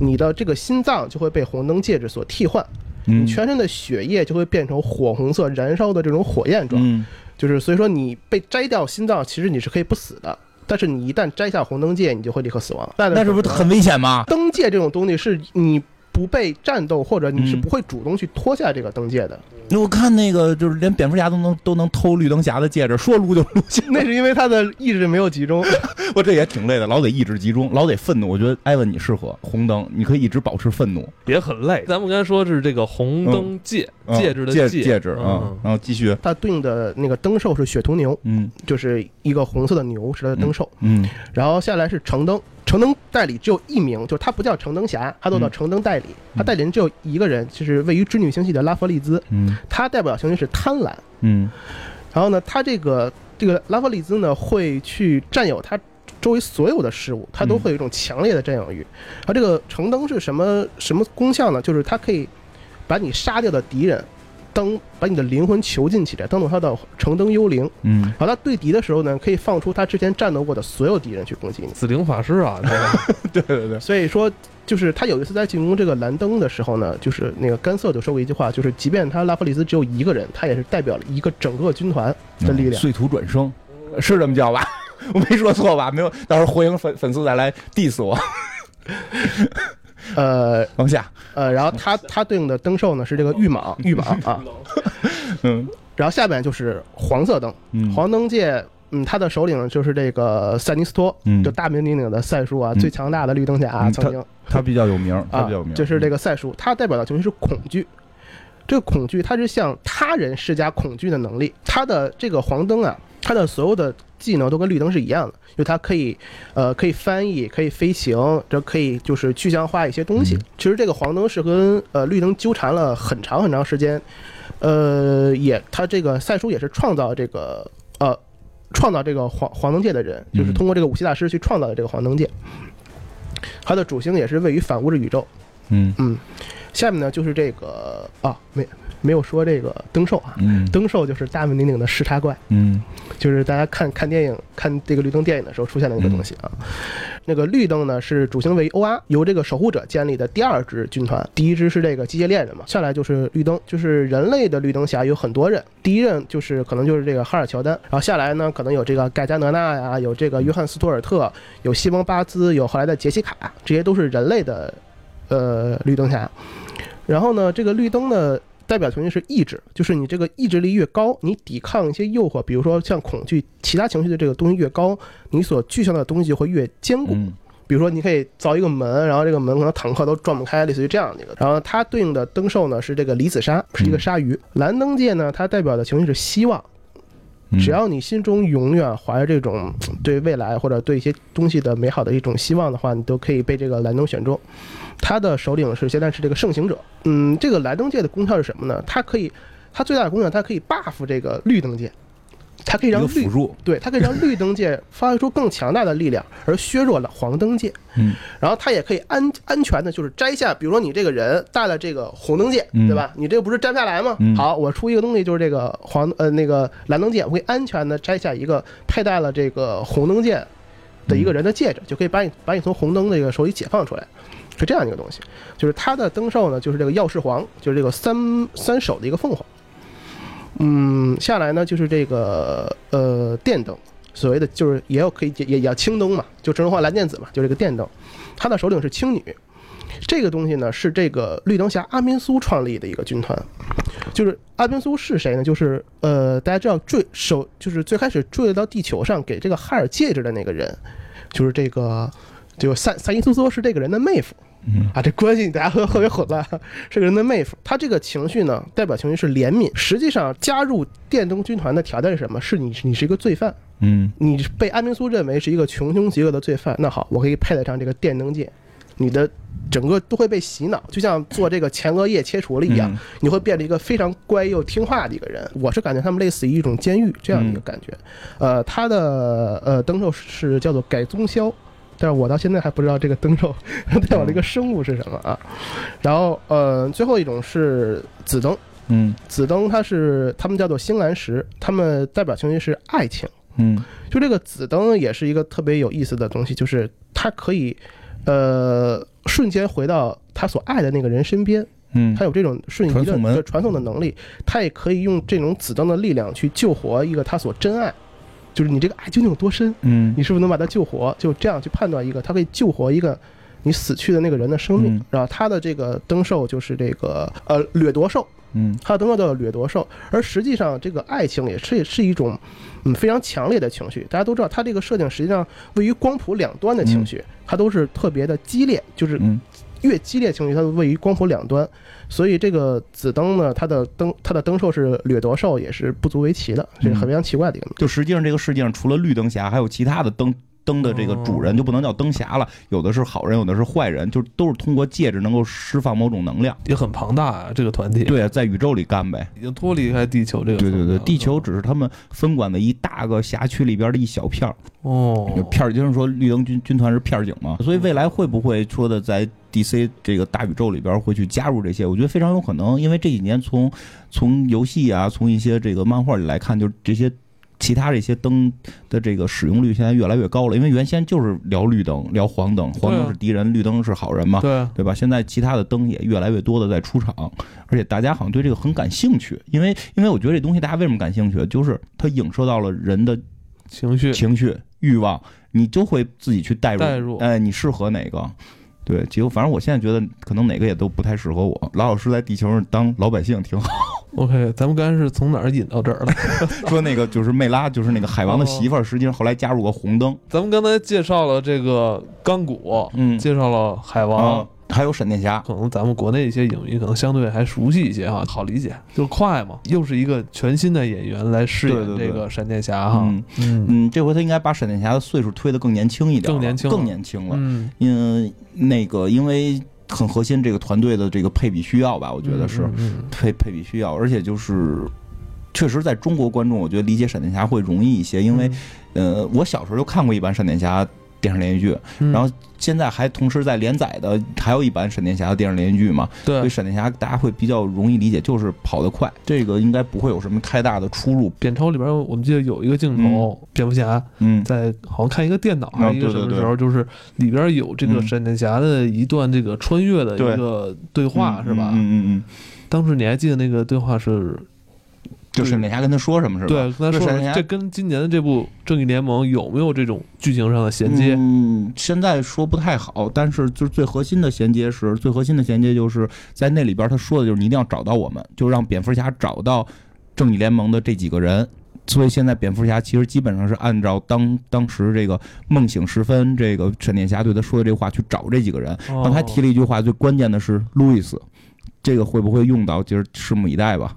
你的这个心脏就会被红灯戒指所替换，嗯你全身的血液就会变成火红色燃烧的这种火焰状。嗯就是所以说你被摘掉心脏，其实你是可以不死的，但是你一旦摘下红灯戒，你就会立刻死亡。那那是不是很危险吗？灯戒这种东西是你不被战斗，或者你是嗯不会主动去脱下这个灯戒的？那我看那个就是连蝙蝠侠都能都能偷绿灯侠的戒指，说撸就撸。那是因为他的意志没有集中。我这也挺累的，老得意志集中，老得愤怒。我觉得艾文你适合红灯，你可以一直保持愤怒。也很累。咱们刚才说是这个红灯戒、嗯戒指的戒戒戒指啊嗯，然后继续，它对应的那个灯兽是雪图牛，嗯就是一个红色的牛是它的灯兽。嗯然后下来是橙灯，橙灯代理只有一名，就是他不叫橙灯侠，他都叫嗯橙灯代理。他代理人只有一个人，就是位于织女星系的拉弗利兹，嗯他代表星星是贪婪。嗯然后呢，他这个这个拉弗利兹呢会去占有他周围所有的事物，他都会有一种强烈的占有欲。然后这个橙灯是什么什么功效呢？就是他可以把你杀掉的敌人当把你的灵魂囚禁起来，当做他的橙灯幽灵。嗯，好他对敌的时候呢，可以放出他之前战斗过的所有敌人去攻击你。紫灵法师啊，这个对 对对，所以说，就是他有一次在进攻这个蓝灯的时候呢，就是那个甘瑟就说过一句话，就是即便他拉弗里斯只有一个人，他也是代表了一个整个军团的力量。碎土转生是这么叫吧？我没说错吧？没有，到时候火影粉粉丝再来 diss 我。呃往下，呃，然后它它对应的灯兽呢是这个玉蟒，玉蟒啊，嗯。然后下边就是黄色灯，嗯。黄灯界。嗯，他的首领就是这个塞尼斯托，嗯。就大名鼎鼎的赛叔啊，嗯。最强大的绿灯侠、嗯曾经。他比较有名，他啊比较有名，，就是这个赛叔，他代表的情绪是恐惧。这个恐惧，它是向他人施加恐惧的能力。它的这个黄灯啊，它的所有的技能都跟绿灯是一样的，就它可以，呃，可以翻译，可以飞行，这可以就是具象化一些东西。嗯其实这个黄灯是跟呃绿灯纠缠了很长很长时间，呃，也他这个赛叔也是创造这个呃创造这个黄黄灯界的人，就是嗯通过这个武器大师去创造的这个黄灯界。它的主星也是位于反物质宇宙，嗯嗯，下面呢就是这个啊，没没有说这个灯兽啊，嗯。灯兽就是大名鼎鼎的视差怪，嗯。就是大家看看电影看这个绿灯电影的时候出现的那个东西啊。那个绿灯呢是主星为 OR，由这个守护者建立的第二支军团，第一支是这个机械猎人嘛，下来就是绿灯，就是人类的绿灯侠有很多人，第一任就是可能就是这个哈尔乔丹，然后下来呢可能有这个盖加德纳呀，有这个约翰斯图尔特，有西蒙巴兹，有后来的杰西卡，这些都是人类的呃绿灯侠。然后呢，这个绿灯呢代表情绪是意志，就是你这个意志力越高，你抵抗一些诱惑，比如说像恐惧、其他情绪的这个东西越高，你所具象的东西会越坚固。嗯比如说，你可以造一个门，然后这个门可能坦克都撞不开，类似于这样的一个。然后它对应的灯兽呢是这个离子鲨，是一个鲨鱼。蓝灯界呢，它代表的情绪是希望，嗯只要你心中永远怀着这种对未来或者对一些东西的美好的一种希望的话，你都可以被这个蓝灯选中。他的首领是现在是这个圣行者。嗯，这个蓝灯界的功效是什么呢？它可以，它最大的功效，它可以 buff 这个绿灯界，它可以让绿辅，对，它可以让绿灯界发挥出更强大的力量，而削弱了黄灯界。嗯，然后它也可以安安全的，就是摘下，比如说你这个人戴了这个红灯界，嗯对吧？你这个不是摘不下来吗？嗯好，我出一个东西，就是这个黄呃那个蓝灯戒，我可以安全的摘下一个佩戴了这个红灯戒的一个人的戒指，就可以把你把你从红灯这个手里解放出来。是这样一个东西，就是它的灯兽呢，就是这个药师皇，就是这个三三手的一个凤凰。嗯，下来呢就是这个呃电灯，所谓的就是也有可以也也叫青灯嘛，就真人化蓝电子嘛，就这个电灯，它的首领是青女。这个东西呢是这个绿灯侠阿宾苏创立的一个军团，就是阿宾苏是谁呢？就是呃大家知道坠首就是最开始坠到地球上给这个哈尔戒指的那个人，就是这个就赛赛伊苏索是这个人的妹夫。嗯啊，这关系大家特特别混乱。是个人的妹夫，他这个情绪呢，代表情绪是怜悯。实际上，加入电灯军团的条件是什么？是你你是一个罪犯，嗯你被安明苏认为是一个穷凶极恶的罪犯。那好，我可以佩戴上这个电灯戒，你的整个都会被洗脑，就像做这个前额叶切除了一样，嗯你会变成一个非常乖又听话的一个人。我是感觉他们类似于一种监狱这样的一个感觉。呃，他的呃灯兽是叫做改宗枭。但是我到现在还不知道这个灯兽 代表的一个生物是什么啊。然后呃，最后一种是紫灯，嗯。紫灯它是他们叫做星蓝石，他们代表情绪是爱情。嗯。就这个紫灯也是一个特别有意思的东西，就是它可以呃瞬间回到他所爱的那个人身边，嗯。他有这种瞬移的传送的传送的能力，他也可以用这种紫灯的力量去救活一个他所真爱。就是你这个爱究竟有多深，嗯你是不是能把它救活？就这样去判断一个，它可以救活一个你死去的那个人的生命。嗯然后他的这个灯兽就是这个呃掠夺兽，嗯它的灯兽叫掠夺兽。而实际上，这个爱情也是是一种嗯非常强烈的情绪。大家都知道，它这个设定实际上位于光谱两端的情绪，它都是特别的激烈，就是嗯越激烈情绪，它都位于光谱两端。所以这个紫灯呢，它的灯它的灯兽是掠夺兽，也是不足为奇的，这是很非常奇怪的一个。就实际上这个世界上除了绿灯侠，还有其他的灯。灯的这个主人就不能叫灯侠了，有的是好人，有的是坏人，就都是通过戒指能够释放某种能量。也很庞大啊，这个团体对，在宇宙里干呗。已经脱离开地球这个对对对，地球只是他们分管的一大个辖区里边的一小片儿。哦，片儿就是说绿灯军军团是片儿警嘛，所以未来会不会说的在 DC 这个大宇宙里边会去加入这些？我觉得非常有可能，因为这几年从从游戏啊，从一些这个漫画里来看，就是这些。其他这些灯的这个使用率现在越来越高了，因为原先就是聊绿灯、聊黄灯，黄灯是敌人，绿灯是好人嘛，对啊，对吧？现在其他的灯也越来越多的在出场，而且大家好像对这个很感兴趣，因为因为我觉得这东西大家为什么感兴趣，就是它影射到了人的情绪情绪、欲望，你就会自己去代入，代入哎，你适合哪个？对，结果反正我现在觉得可能哪个也都不太适合我。老老实实在地球上当老百姓挺好。OK，咱们刚才是从哪儿引到这儿的？说那个就是魅拉，就是那个海王的媳妇儿，实际上后来加入个红灯，咱们刚才介绍了这个钢骨，嗯介绍了海王啊，，还有闪电侠，可能咱们国内一些影迷可能相对还熟悉一些哈，好理解，就快嘛，又是一个全新的演员来饰演对对对。这个闪电侠哈，嗯。嗯。嗯，这回他应该把闪电侠的岁数推得更年轻一点，更年轻更年轻了。嗯，嗯，那个因为很核心，这个团队的这个配比需要吧，我觉得是。嗯，嗯配配比需要，而且就是确实在中国观众，我觉得理解闪电侠会容易一些，因为、嗯。呃，我小时候就看过一版闪电侠电视连续剧，嗯。然后现在还同时在连载的还有一版闪电侠的电视连续剧嘛，对。所以闪电侠大家会比较容易理解，就是跑得快，这个应该不会有什么太大的出入。扁超里边我们记得有一个镜头，蝙蝠侠嗯，在好像看一个电脑还是一个什么时候，就是里边有这个嗯闪电侠的一段这个穿越的一个对话是吧？嗯嗯嗯，当时你还记得那个对话是？就闪电侠跟他说什么是吧？对，跟他说闪电侠这跟今年的这部《正义联盟》有没有这种剧情上的衔接？嗯，现在说不太好，但是就是最核心的衔接是最核心的衔接，就是在那里边他说的就是你一定要找到我们，就让蝙蝠侠找到正义联盟的这几个人。所以现在蝙蝠侠其实基本上是按照当当时这个梦醒时分，这个闪电侠对他说的这话去找这几个人。然后他提了一句话，最关键的是路易斯，这个会不会用到，就是拭目以待吧。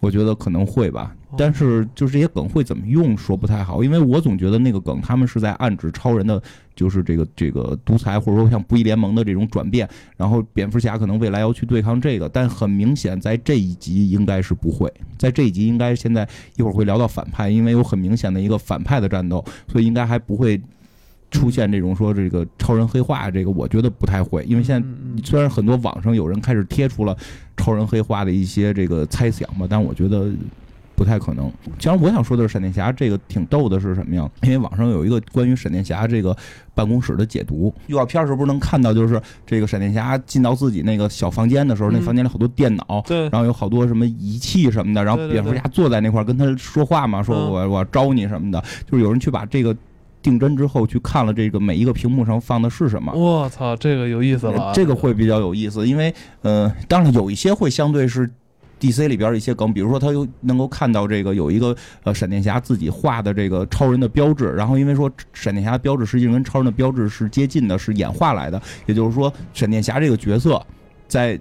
我觉得可能会吧，但是就是这些梗会怎么用说不太好，因为我总觉得那个梗他们是在暗指超人的，就是这个这个独裁或者说像不义联盟的这种转变，然后蝙蝠侠可能未来要去对抗这个，但很明显在这一集应该是不会，在这一集应该现在一会儿会聊到反派，因为有很明显的一个反派的战斗，所以应该还不会出现这种说这个超人黑化，这个我觉得不太会，因为现在虽然很多网上有人开始贴出了超人黑化的一些这个猜想吧，但我觉得不太可能。其实我想说的是，闪电侠这个挺逗的是什么呀？因为网上有一个关于闪电侠这个办公室的解读，预告片时候不是能看到，就是这个闪电侠进到自己那个小房间的时候，那嗯房间里好多电脑。对，然后有好多什么仪器什么的，然后蝙蝠侠坐在那块儿跟他说话嘛，说嗯我我要招你什么的，就是有人去把这个定帧之后去看了这个每一个屏幕上放的是什么，我操，这个有意思了，呃这个会比较有意思，因为呃，当然有一些会相对是 DC 里边的一些梗，比如说他又能够看到这个有一个呃闪电侠自己画的这个超人的标志，然后因为说闪电侠的标志实际上跟超人的标志是接近的，是演化来的，也就是说闪电侠这个角色在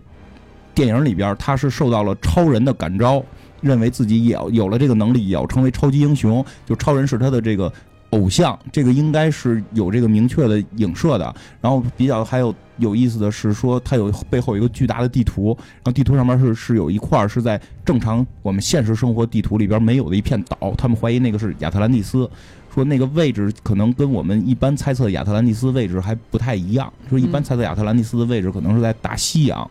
电影里边他是受到了超人的感召。认为自己也要有了这个能力，也要成为超级英雄，就超人是他的这个偶像，这个应该是有这个明确的影射的。然后比较还有有意思的是说，它有背后有一个巨大的地图，然后地图上面是是有一块儿是在正常我们现实生活地图里边没有的一片岛，他们怀疑那个是亚特兰蒂斯。说那个位置可能跟我们一般猜测亚特兰蒂斯位置还不太一样，说一般猜测亚特兰蒂斯的位置可能是在大西洋，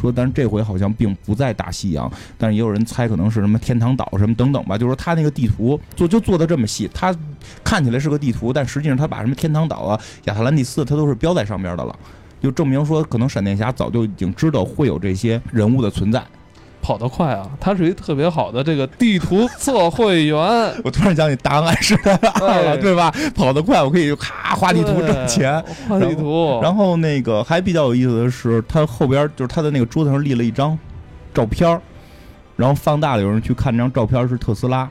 说但是这回好像并不在大西洋，但是也有人猜可能是什么天堂岛什么等等吧，就是说他那个地图做就做的这么细，他看起来是个地图，但实际上他把什么天堂岛啊、亚特兰蒂斯他都是标在上面的了，就证明说可能闪电侠早就已经知道会有这些人物的存在。跑得快啊，他是一特别好的这个地图测绘员，我突然想起答案是对吧？跑得快，我可以就咔画地图挣钱。画地图，然后那个还比较有意思的是，他后边就是他的那个桌子上立了一张照片儿然后放大了，有人去看那张照片是特斯拉。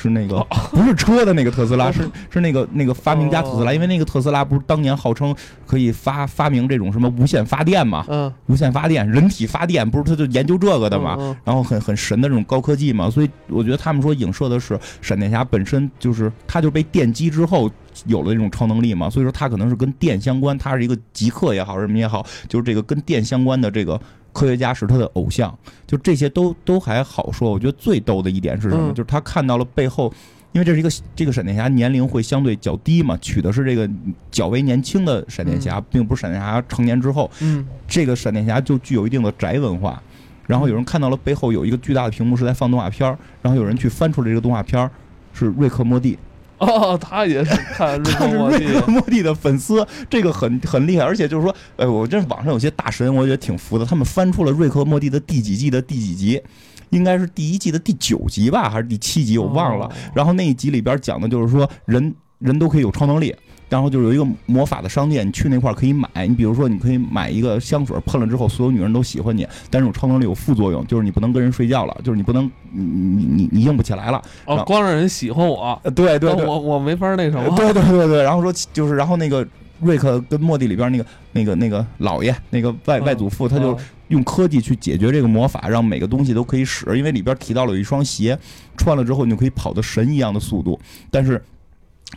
是那个不是车的那个特斯拉，是是那个那个发明家特斯拉，哦。因为那个特斯拉不是当年号称可以发发明这种什么无线发电嘛，嗯，无线发电、人体发电，不是他就研究这个的嘛？然后很很神的这种高科技嘛，所以我觉得他们说影射的是闪电侠本身就是他就被电击之后有了这种超能力嘛，所以说他可能是跟电相关，他是一个极客也好，什么也好，就是这个跟电相关的这个科学家是他的偶像，就这些都都还好说。我觉得最逗的一点是什么？嗯就是他看到了背后。因为这是一个这个闪电侠年龄会相对较低嘛，取的是这个较为年轻的闪电侠，并不是闪电侠成年之后，嗯，这个闪电侠就具有一定的宅文化。然后有人看到了背后有一个巨大的屏幕是在放动画片儿，然后有人去翻出来这个动画片儿是瑞克莫蒂，哦，他也是看瑞他是克莫蒂瑞克莫蒂的粉丝，这个很很厉害，而且就是说，哎，我这网上有些大神，我觉得挺服的，他们翻出了瑞克莫蒂的第几季的第几集，应该是第一季的第九集吧，还是第七集，我忘了。哦。然后那一集里边讲的就是说人人都可以有超能力，然后就是有一个魔法的商店，你去那块儿可以买。你比如说，你可以买一个香水，喷了之后所有女人都喜欢你，但是我超能力有副作用，就是你不能跟人睡觉了，就是你不能你你你你硬不起来了。哦，光让人喜欢我，呃，对对对，我我没法那什么，对对对对，然后说就是，然后那个瑞克跟莫蒂里边那个那个那个老爷，那个外嗯外祖父，他就嗯用科技去解决这个魔法，让每个东西都可以使。因为里边提到了有一双鞋，穿了之后你就可以跑的神一样的速度，但是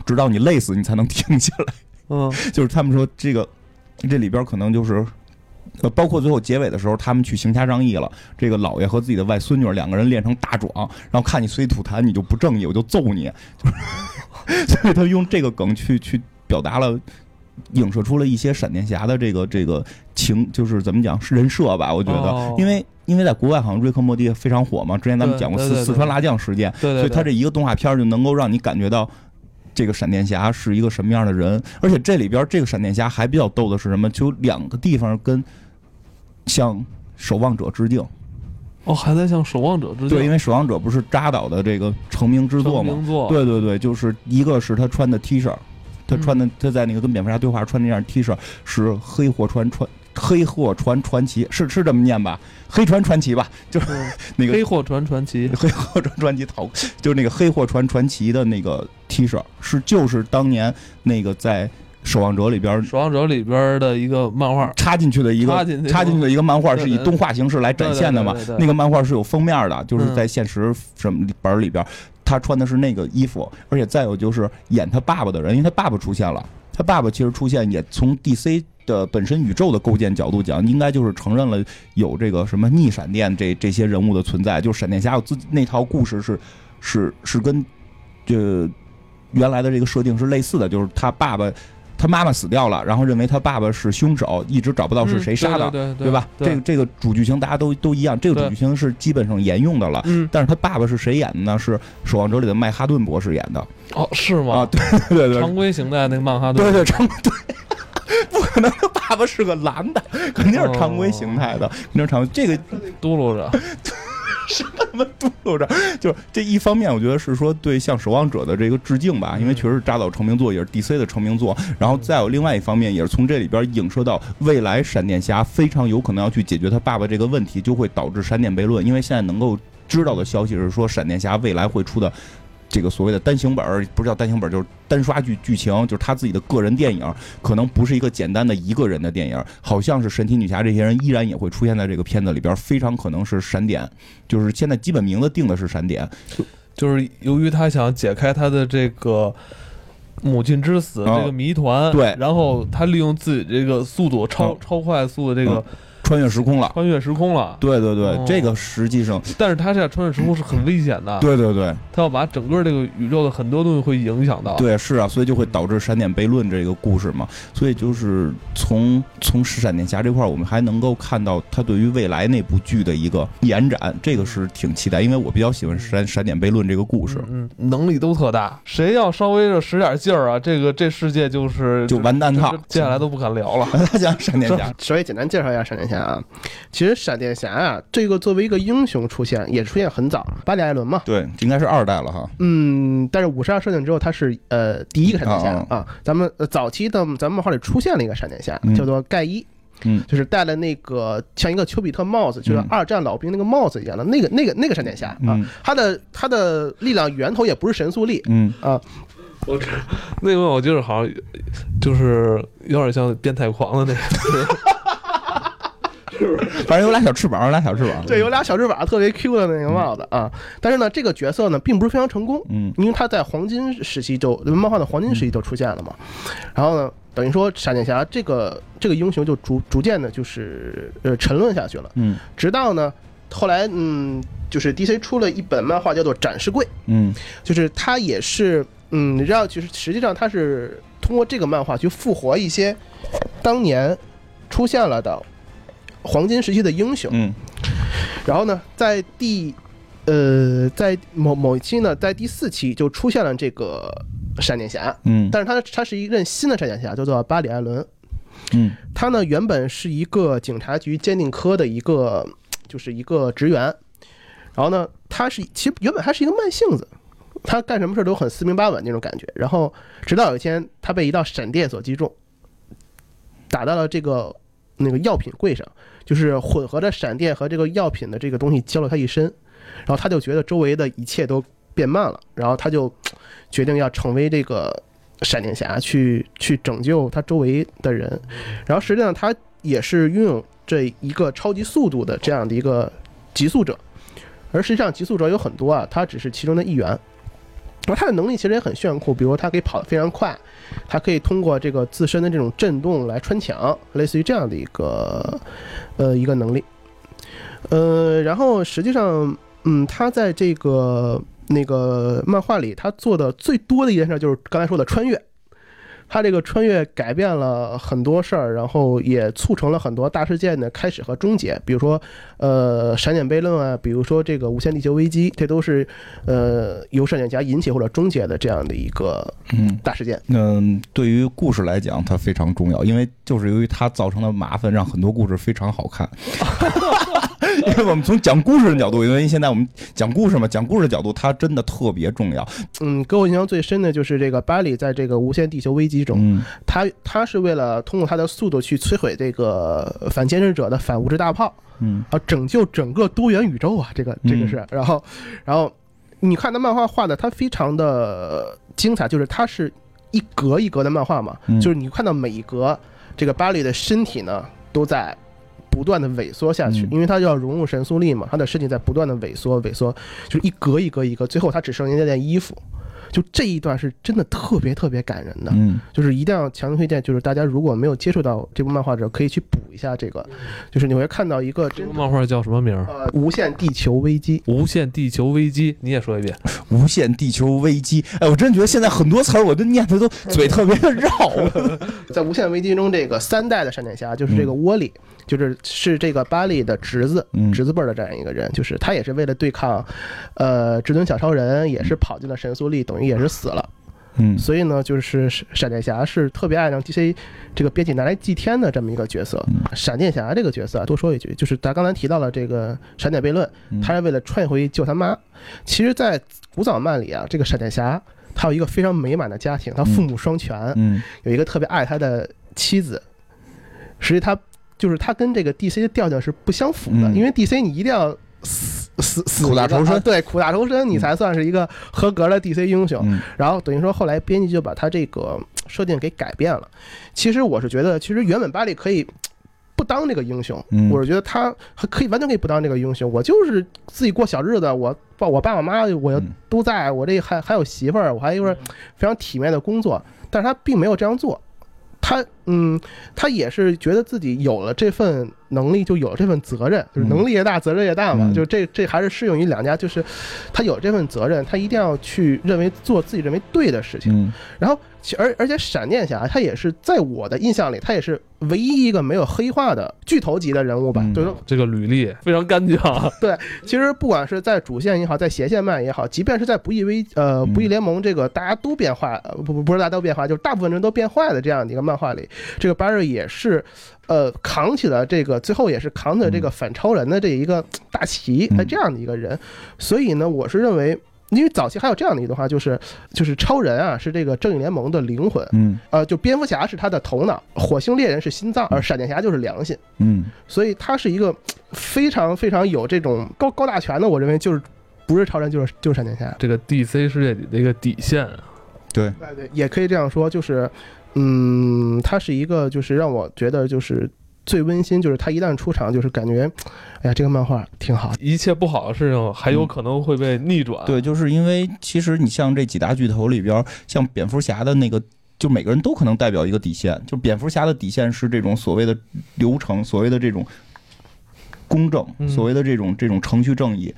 直到你累死你才能停下来。嗯 就是他们说这个这里边可能就是。呃，包括最后结尾的时候，他们去行侠仗义了。这个老爷和自己的外孙女两个人练成大壮，然后看你随地吐痰，你就不正义，我就揍你。就是，所以他用这个梗去去表达了影射出了一些闪电侠的这个这个情，就是怎么讲是人设吧？我觉得，哦因为因为在国外好像瑞克莫蒂非常火嘛，之前咱们讲过四四川辣酱事件，对对对，所以他这一个动画片就能够让你感觉到。这个闪电侠是一个什么样的人？而且这里边这个闪电侠还比较逗的是什么？就有两个地方跟向守望者致敬。哦还在向守望者致敬，对，因为守望者不是扎导的这个成名之作吗。作，对对对，就是一个是他穿的 T 恤，他穿的他在那个跟蝙蝠侠对话穿那件 T 恤是黑货船传黑货船传奇，是是这么念吧？黑船传奇吧，就是嗯 那个黑货船传奇，黑货船传奇讨，就是那个黑货船传奇的那个 T 恤，是就是当年那个在守望者里边守望者里边的一个漫画，插进去的一个插进去插进去的一个漫画，是以动画形式来展现的嘛？那个漫画是有封面的，就是嗯在现实什么本里边，他穿的是那个衣服，而且再有就是演他爸爸的人，因为他爸爸出现了，他爸爸其实出现也从 DC 的本身宇宙的构建角度讲，应该就是承认了有这个什么逆闪电这这些人物的存在，就是闪电侠有自己那套故事是是是跟这原来的这个设定是类似的，就是他爸爸。他妈妈死掉了，然后认为他爸爸是凶手，一直找不到是谁杀的，嗯对对吧？对这个这个主剧情大家都都一样，这个主剧情是基本上沿用的了。嗯，但是他爸爸是谁演的呢？是《守望者》里的麦哈顿博士演的哦是吗啊，吗？对对对常规形态那个曼哈顿，对对常 对，不可能他爸爸是个男的，肯定是常规形态的，肯定是常这个 嘟噜着，他妈嘟噜着，就是这一方面，我觉得是说对向守望者的这个致敬吧，因为确实是扎导成名作，也是 DC 的成名作。然后再有另外一方面，也是从这里边影射到未来闪电侠非常有可能要去解决他爸爸这个问题，就会导致闪电悖论。因为现在能够知道的消息是说，闪电侠未来会出的。这个所谓的单行本儿不是叫单行本儿，就是单刷剧剧情，就是他自己的个人电影，可能不是一个简单的一个人的电影，好像是神奇女侠这些人依然也会出现在这个片子里边，非常可能是闪点，就是现在基本名字定的是闪点，就是由于他想解开他的这个。母亲之死啊这个谜团，对然后他利用自己这个速度超嗯超快速的这个嗯穿越时空了。穿越时空了，对对对，哦。这个实际上，但是他现在穿越时空是很危险的，对对对。他要把整个这个宇宙的很多东西会影响到，对，是啊，所以就会导致闪点悖论这个故事嘛。所以就是从从闪电侠这块儿，我们还能够看到他对于未来那部剧的一个延展，这个是挺期待，因为我比较喜欢闪闪点悖论这个故事，能力都特大，谁要稍微的使点劲儿啊，这个这世界就是就完蛋套这这接下来都不敢聊了。他讲闪电侠，稍微简单介绍一下闪电侠啊，其实闪电侠啊，这个作为一个英雄出现，也出现很早，巴里艾伦嘛，对，应该是二代了哈。嗯，但是五十二设定之后，他是呃第一个闪电侠啊啊。咱们呃早期的咱们漫画里出现了一个闪电侠嗯，叫做盖伊，嗯就是戴了那个像一个丘比特帽子，就是嗯二战老兵那个帽子一样的那个那个那个闪电侠啊嗯。他的他的力量源头也不是神速力嗯，啊，我知那个我就是好像就是有点像变态狂的那个，反正有俩小翅膀，有俩小翅膀。对，有俩小翅膀特别 Q 的那个帽子啊。但是呢，这个角色呢并不是非常成功，嗯因为他在黄金时期就漫画的黄金时期就出现了嘛。然后呢，等于说闪电侠这个这个英雄就逐逐渐的就是呃沉沦下去了，嗯直到呢后来嗯就是 DC 出了一本漫画叫做《展示柜》，嗯就是它也是嗯你知道就是实际上它是通过这个漫画去复活一些当年出现了的黄金时期的英雄。嗯然后呢，在第呃，在某某一期呢，在第四期就出现了这个闪电侠，嗯但是他他是一任新的闪电侠，叫做巴里艾伦。嗯他呢原本是一个警察局鉴定科的一个，就是一个职员。然后呢，他是其实原本他是一个慢性子，他干什么事都很四平八稳那种感觉。然后直到有一天，他被一道闪电所击中，打到了这个那个药品柜上，就是混合着闪电和这个药品的这个东西浇了他一身，然后他就觉得周围的一切都变慢了，然后他就决定要成为这个闪电侠去去拯救他周围的人，然后实际上他也是拥有这一个超级速度的这样的一个极速者，而实际上极速者有很多啊，他只是其中的一员。然后他的能力其实也很炫酷，比如他可以跑得非常快，他可以通过这个自身的这种震动来穿墙，类似于这样的一个呃一个能力。呃，然后实际上，嗯，他在这个那个漫画里，他做的最多的一件事就是刚才说的穿越。他这个穿越改变了很多事儿，然后也促成了很多大事件的开始和终结。比如说，呃，闪点悖论啊，比如说这个无限地球危机，这都是呃由闪电侠引起或者终结的这样的一个嗯。大事件。嗯，对于故事来讲，它非常重要，因为就是由于它造成的麻烦，让很多故事非常好看。因为我们从讲故事的角度，因为现在我们讲故事嘛，讲故事的角度，它真的特别重要。嗯，给我印象最深的就是这个巴里在这个无限地球危机中，嗯他他是为了通过他的速度去摧毁这个反监视者的反物质大炮。嗯啊，拯救整个多元宇宙啊，这个这个是，然后，然后你看他漫画画的，他非常的精彩，就是它是一格一格的漫画嘛，嗯就是你看到每一格，这个巴里的身体呢都在不断的萎缩下去，嗯因为他要融入神速力嘛，他的身体在不断的萎缩萎缩，就是一格一格一格，最后他只剩下那件衣服。就这一段是真的特别特别感人的，嗯就是一定要强烈推荐，就是大家如果没有接触到这部漫画者，可以去补一下这个，就是你会看到一个这个漫画叫什么名儿？呃无限地球危机。无限地球危机，你也说一遍。无限地球危机，哎，我真觉得现在很多词儿，我都念的都 嘴特别的绕。在无限危机中，这个三代的闪电侠就是这个窝里，就是是这个巴利的侄子，嗯侄子辈儿的这样一个人，就是他也是为了对抗，呃，至尊小超人，也是跑进了神速力，等于也是死了。嗯所以呢，就是闪电侠是特别爱让 DC 这个编辑拿来祭天的这么一个角色。嗯闪电侠这个角色啊，多说一句，就是咱刚才提到了这个闪电悖论，嗯他是为了穿越回去救他妈。其实，在古早漫里啊，这个闪电侠他有一个非常美满的家庭，他父母双全，嗯有一个特别爱他的妻子，实际他就是他跟这个 DC 的调调是不相符的，嗯因为 DC 你一定要死死死苦大仇深啊对，苦大仇深，你才算是一个合格的 DC 英雄。嗯然后等于说后来编辑就把他这个设定给改变了。其实我是觉得，其实原本巴里可以。不当这个英雄，嗯我是觉得他还可以完全可以不当这个英雄。我就是自己过小日子，我爸我爸我妈我嗯都在，我这还还有媳妇儿，我还有一份非常体面的工作，但是他并没有这样做。他嗯，他也是觉得自己有了这份能力，就有了这份责任，就是嗯能力越大，责任越大嘛。嗯就这这还是适用于两家，就是他有这份责任，他一定要去认为做自己认为对的事情。嗯然后而而且闪电侠他也是在我的印象里，他也是唯一一个没有黑化的巨头级的人物吧。嗯就是说这个履历非常干净，对其实不管是在主线也好，在斜线漫也好，即便是在不义危呃嗯不义联盟这个大家都变坏，呃不不不是大家都变坏，就是大部分人都变坏的这样的一个漫画里，这个巴瑞也是呃扛起了这个最后也是扛着这个反超人的这一个大旗，嗯他这样的一个人，所以呢，我是认为。因为早期还有这样的一段话，就是就是超人啊是这个正义联盟的灵魂，嗯呃，就蝙蝠侠是他的头脑，火星猎人是心脏，而闪电侠就是良心。嗯所以他是一个非常非常有这种高高大全的，我认为就是不是超人就是就是闪电侠。这个 DC 世界里的一个底线啊。对，对对，也可以这样说，就是嗯，他是一个就是让我觉得就是最温馨，就是他一旦出场，就是感觉，哎呀，这个漫画挺好。一切不好的事情还有可能会被逆转。对，就是因为其实你像这几大巨头里边，像蝙蝠侠的那个。就每个人都可能代表一个底线，就蝙蝠侠的底线是这种所谓的流程，所谓的这种公正，嗯所谓的这种这种程序正义。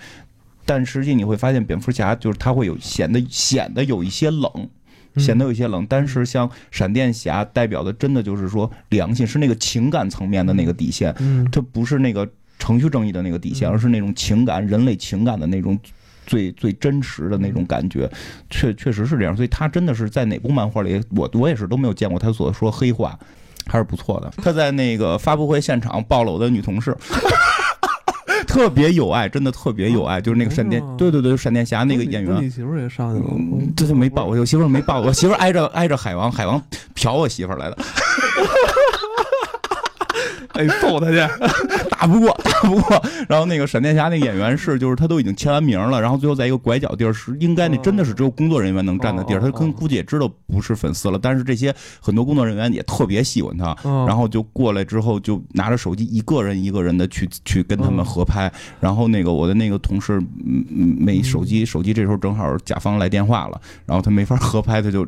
但实际你会发现，蝙蝠侠就是他会有显得显得有一些冷，嗯显得有一些冷。但是像闪电侠代表的，真的就是说良心，是那个情感层面的那个底线，嗯，它不是那个程序正义的那个底线，嗯而是那种情感、人类情感的那种最最真实的那种感觉，确确实是这样。所以他真的是在哪部漫画里，我我也是都没有见过他所说黑话，还是不错的。他在那个发布会现场抱了我的女同事。特别有爱，真的特别有爱，就是那个闪电哦，对对对，闪电侠那个演员，你媳妇儿也上去了，嗯，这就没抱我，我媳妇儿没抱我，我媳妇儿挨着挨着海王，海王嫖我媳妇儿来的，哎，揍他去！打不过，打 不过。然后那个闪电侠那个演员是，就是他都已经签完名了，然后最后在一个拐角地儿是应该那真的是只有工作人员能站的地儿，他跟估计也知道不是粉丝了，但是这些很多工作人员也特别喜欢他，然然后就过来之后就拿着手机一个人一个人的去去跟他们合拍，然后那个我的那个同事没手机，手机这时候正好甲方来电话了，然后他没法合拍，他就。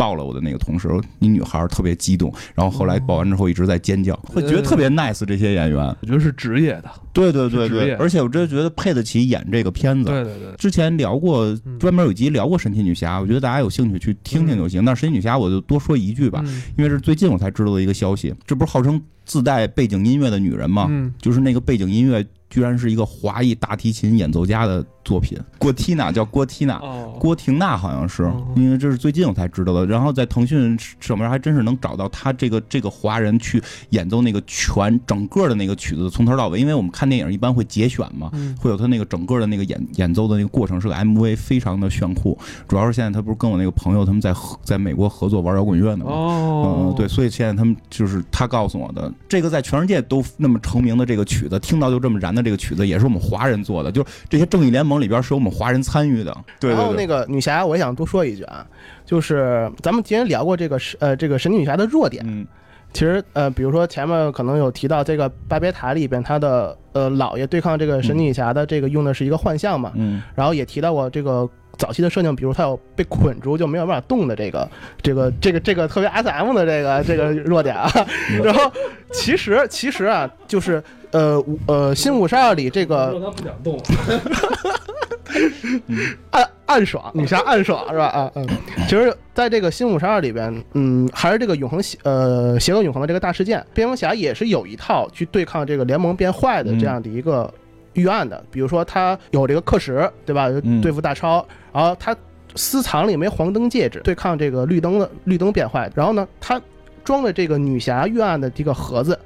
抱了我的那个同事，一女孩特别激动，然后后来抱完之后一直在尖叫，会觉得特别 nice 这些演员。我觉得是职业的，对对对对而且我真的觉得配得起演这个片子。对对对，之前聊过嗯专门有一集聊过神奇女侠，我觉得大家有兴趣去听听就行。但是神奇女侠我就多说一句吧，嗯因为是最近我才知道的一个消息，这不是号称自带背景音乐的女人吗？嗯，就是那个背景音乐居然是一个华裔大提琴演奏家的作品，郭缇娜叫郭缇娜。哦，郭婷娜好像是哦，因为这是最近我才知道的。然后在腾讯上面还真是能找到他这个这个华人去演奏那个全整个的那个曲子从头到尾，因为我们看电影一般会节选嘛，嗯会有他那个整个的那个演演奏的那个过程是个 MV，非常的炫酷。主要是现在他不是跟我那个朋友他们在在美国合作玩摇滚乐呢吗？哦嗯，，对，所以现在他们就是他告诉我的，这个在全世界都那么成名的这个曲子，听到就这么燃的这个曲子，也是我们华人做的，就是这些正义联盟里边是有我们华人参与的。对然后那个女侠，我也想多说一句啊，就是咱们之前聊过这个是呃这个神奇女侠的弱点，嗯。其实呃比如说前面可能有提到这个巴别塔里边他的呃老爷对抗这个神奇女侠的这个用的是一个幻象嘛，嗯。然后也提到过这个早期的设定，比如他有被捆住就没有办法动的这个这个这个这个特别 S M 的这个这个 弱点啊。然后其实其实啊，就是呃呃新五十二里这个他不想动，暗暗爽女侠暗爽是吧？啊嗯，其实在这个新五十二里边，嗯，还是这个永恒邪呃邪恶永恒的这个大事件，蝙蝠侠也是有一套去对抗这个联盟变坏的这样的一个预案的。比如说他有这个课时，对吧？嗯对付大超，然后他私藏了一枚黄灯戒指，对抗这个绿灯的绿灯变坏。然后呢，他装了这个女侠预案的这个盒子。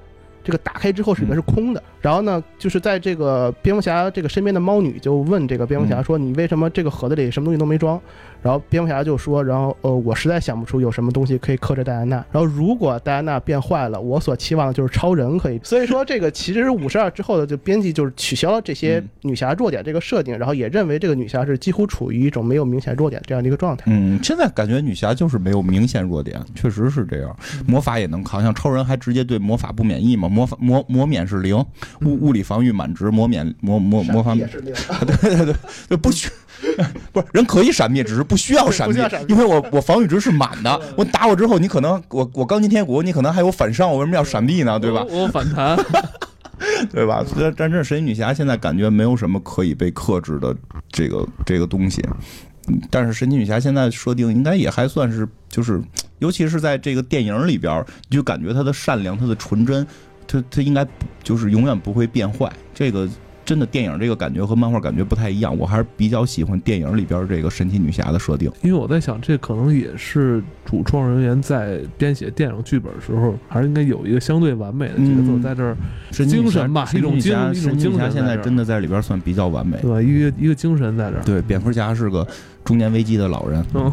这个打开之后里面是空的，然后呢，就是在这个蝙蝠侠这个身边的猫女就问这个蝙蝠侠说：“你为什么这个盒子里什么东西都没装？”然后蝙蝠侠就说：“然后呃，我实在想不出有什么东西可以克制戴安娜。然后如果戴安娜变坏了，我所期望的就是超人可以。所以说这个其实五十二之后的就编辑就是取消了这些嗯女侠弱点这个设定，然后也认为这个女侠是几乎处于一种没有明显弱点这样的一个状态。嗯，现在感觉女侠就是没有明显弱点，确实是这样。魔法也能扛，像超人还直接对魔法不免疫嘛，魔法魔魔免是零，物物理防御满值，魔免魔魔魔法也是那个 对对对，就不需 不是人可以闪避，只是不需要闪灭不需要闪，灭因为我我防御值是满的，我打我之后，你可能我我钢筋铁骨，你可能还有反伤，我为什么要闪避呢？对吧？我我反弹，对吧？所以但是神奇女侠现在感觉没有什么可以被克制的这个这个东西。嗯但是神奇女侠现在设定应该也还算是，就是尤其是在这个电影里边，你就感觉她的善良、她的纯真，她她应该就是永远不会变坏。这个真的电影这个感觉和漫画感觉不太一样，我还是比较喜欢电影里边这个神奇女侠的设定。因为我在想，这可能也是主创人员在编写电影剧本的时候，还是应该有一个相对完美的角色嗯在这儿，神奇女侠精神吧神奇女侠一种精一种神奇女侠现在真的在里边算比较完美。对吧？一个一个精神在这儿。对，蝙蝠侠是个中年危机的老人。嗯，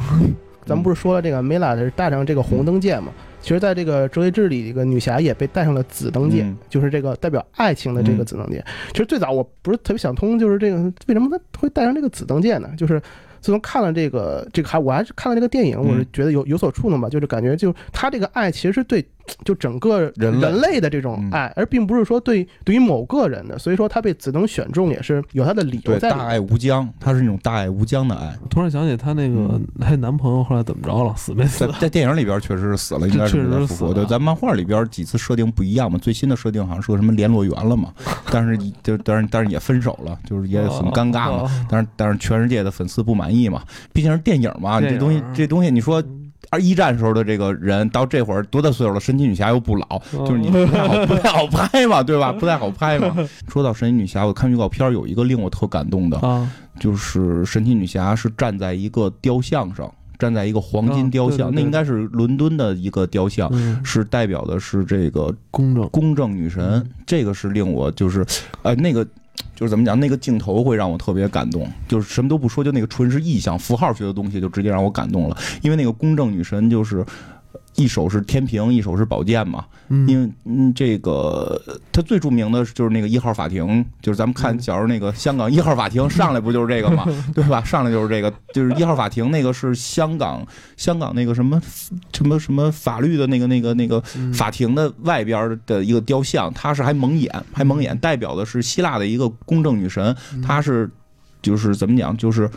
咱们不是说了这个梅拉是带上这个红灯戒嘛？其实，在这个《折叠志》里，这个女侠也被戴上了紫灯戒，嗯就是这个代表爱情的这个紫灯戒。其实最早我不是特别想通，就是这个为什么她会戴上这个紫灯戒呢？就是自从看了这个这个还我还是看了这个电影，嗯我是觉得有有所触动吧，就是感觉就他这个爱其实是对就整个人类人类的这种嗯爱，而并不是说对对于某个人的。所以说他被紫灯选中也是有他的理由对，在。大爱无疆，他是那种大爱无疆的爱。突然想起他那个嗯她男朋友后来怎么着了，死没死在？在电影里边确实是死了，应该是复活。对，死了咱漫画里边几次设定不一样嘛，最新的设定好像是个什么联络员了嘛，但是就但是但是也分手了，就是也很尴尬嘛。哦。但是但是全世界的粉丝不满意嘛，毕竟是电影嘛，这东西这东西你说。而一战时候的这个人到这会儿多大岁数了？神奇女侠又不老，就是你不太好不太好拍嘛，对吧？不太好拍嘛。说到神奇女侠，我看预告片有一个令我特感动的，啊，就是神奇女侠是站在一个雕像上，站在一个黄金雕像，那应该是伦敦的一个雕像，嗯，是代表的是这个公正。公正女神，这个是令我就是，呃，那个。就是怎么讲，那个镜头会让我特别感动，就是什么都不说，就那个纯是意象、符号学的东西，就直接让我感动了。因为那个公正女神就是一手是天平，一手是宝剑嘛，嗯，因为嗯，这个他最著名的就是那个一号法庭，就是咱们看小时候那个香港一号法庭 上来不就是这个嘛，对吧？上来就是这个，就是一号法庭那个是香港香港那个什么什么什么法律的那个那个那个嗯。法庭的外边的一个雕像，它是还蒙眼，还蒙眼，代表的是希腊的一个公正女神，她是就是怎么讲，就是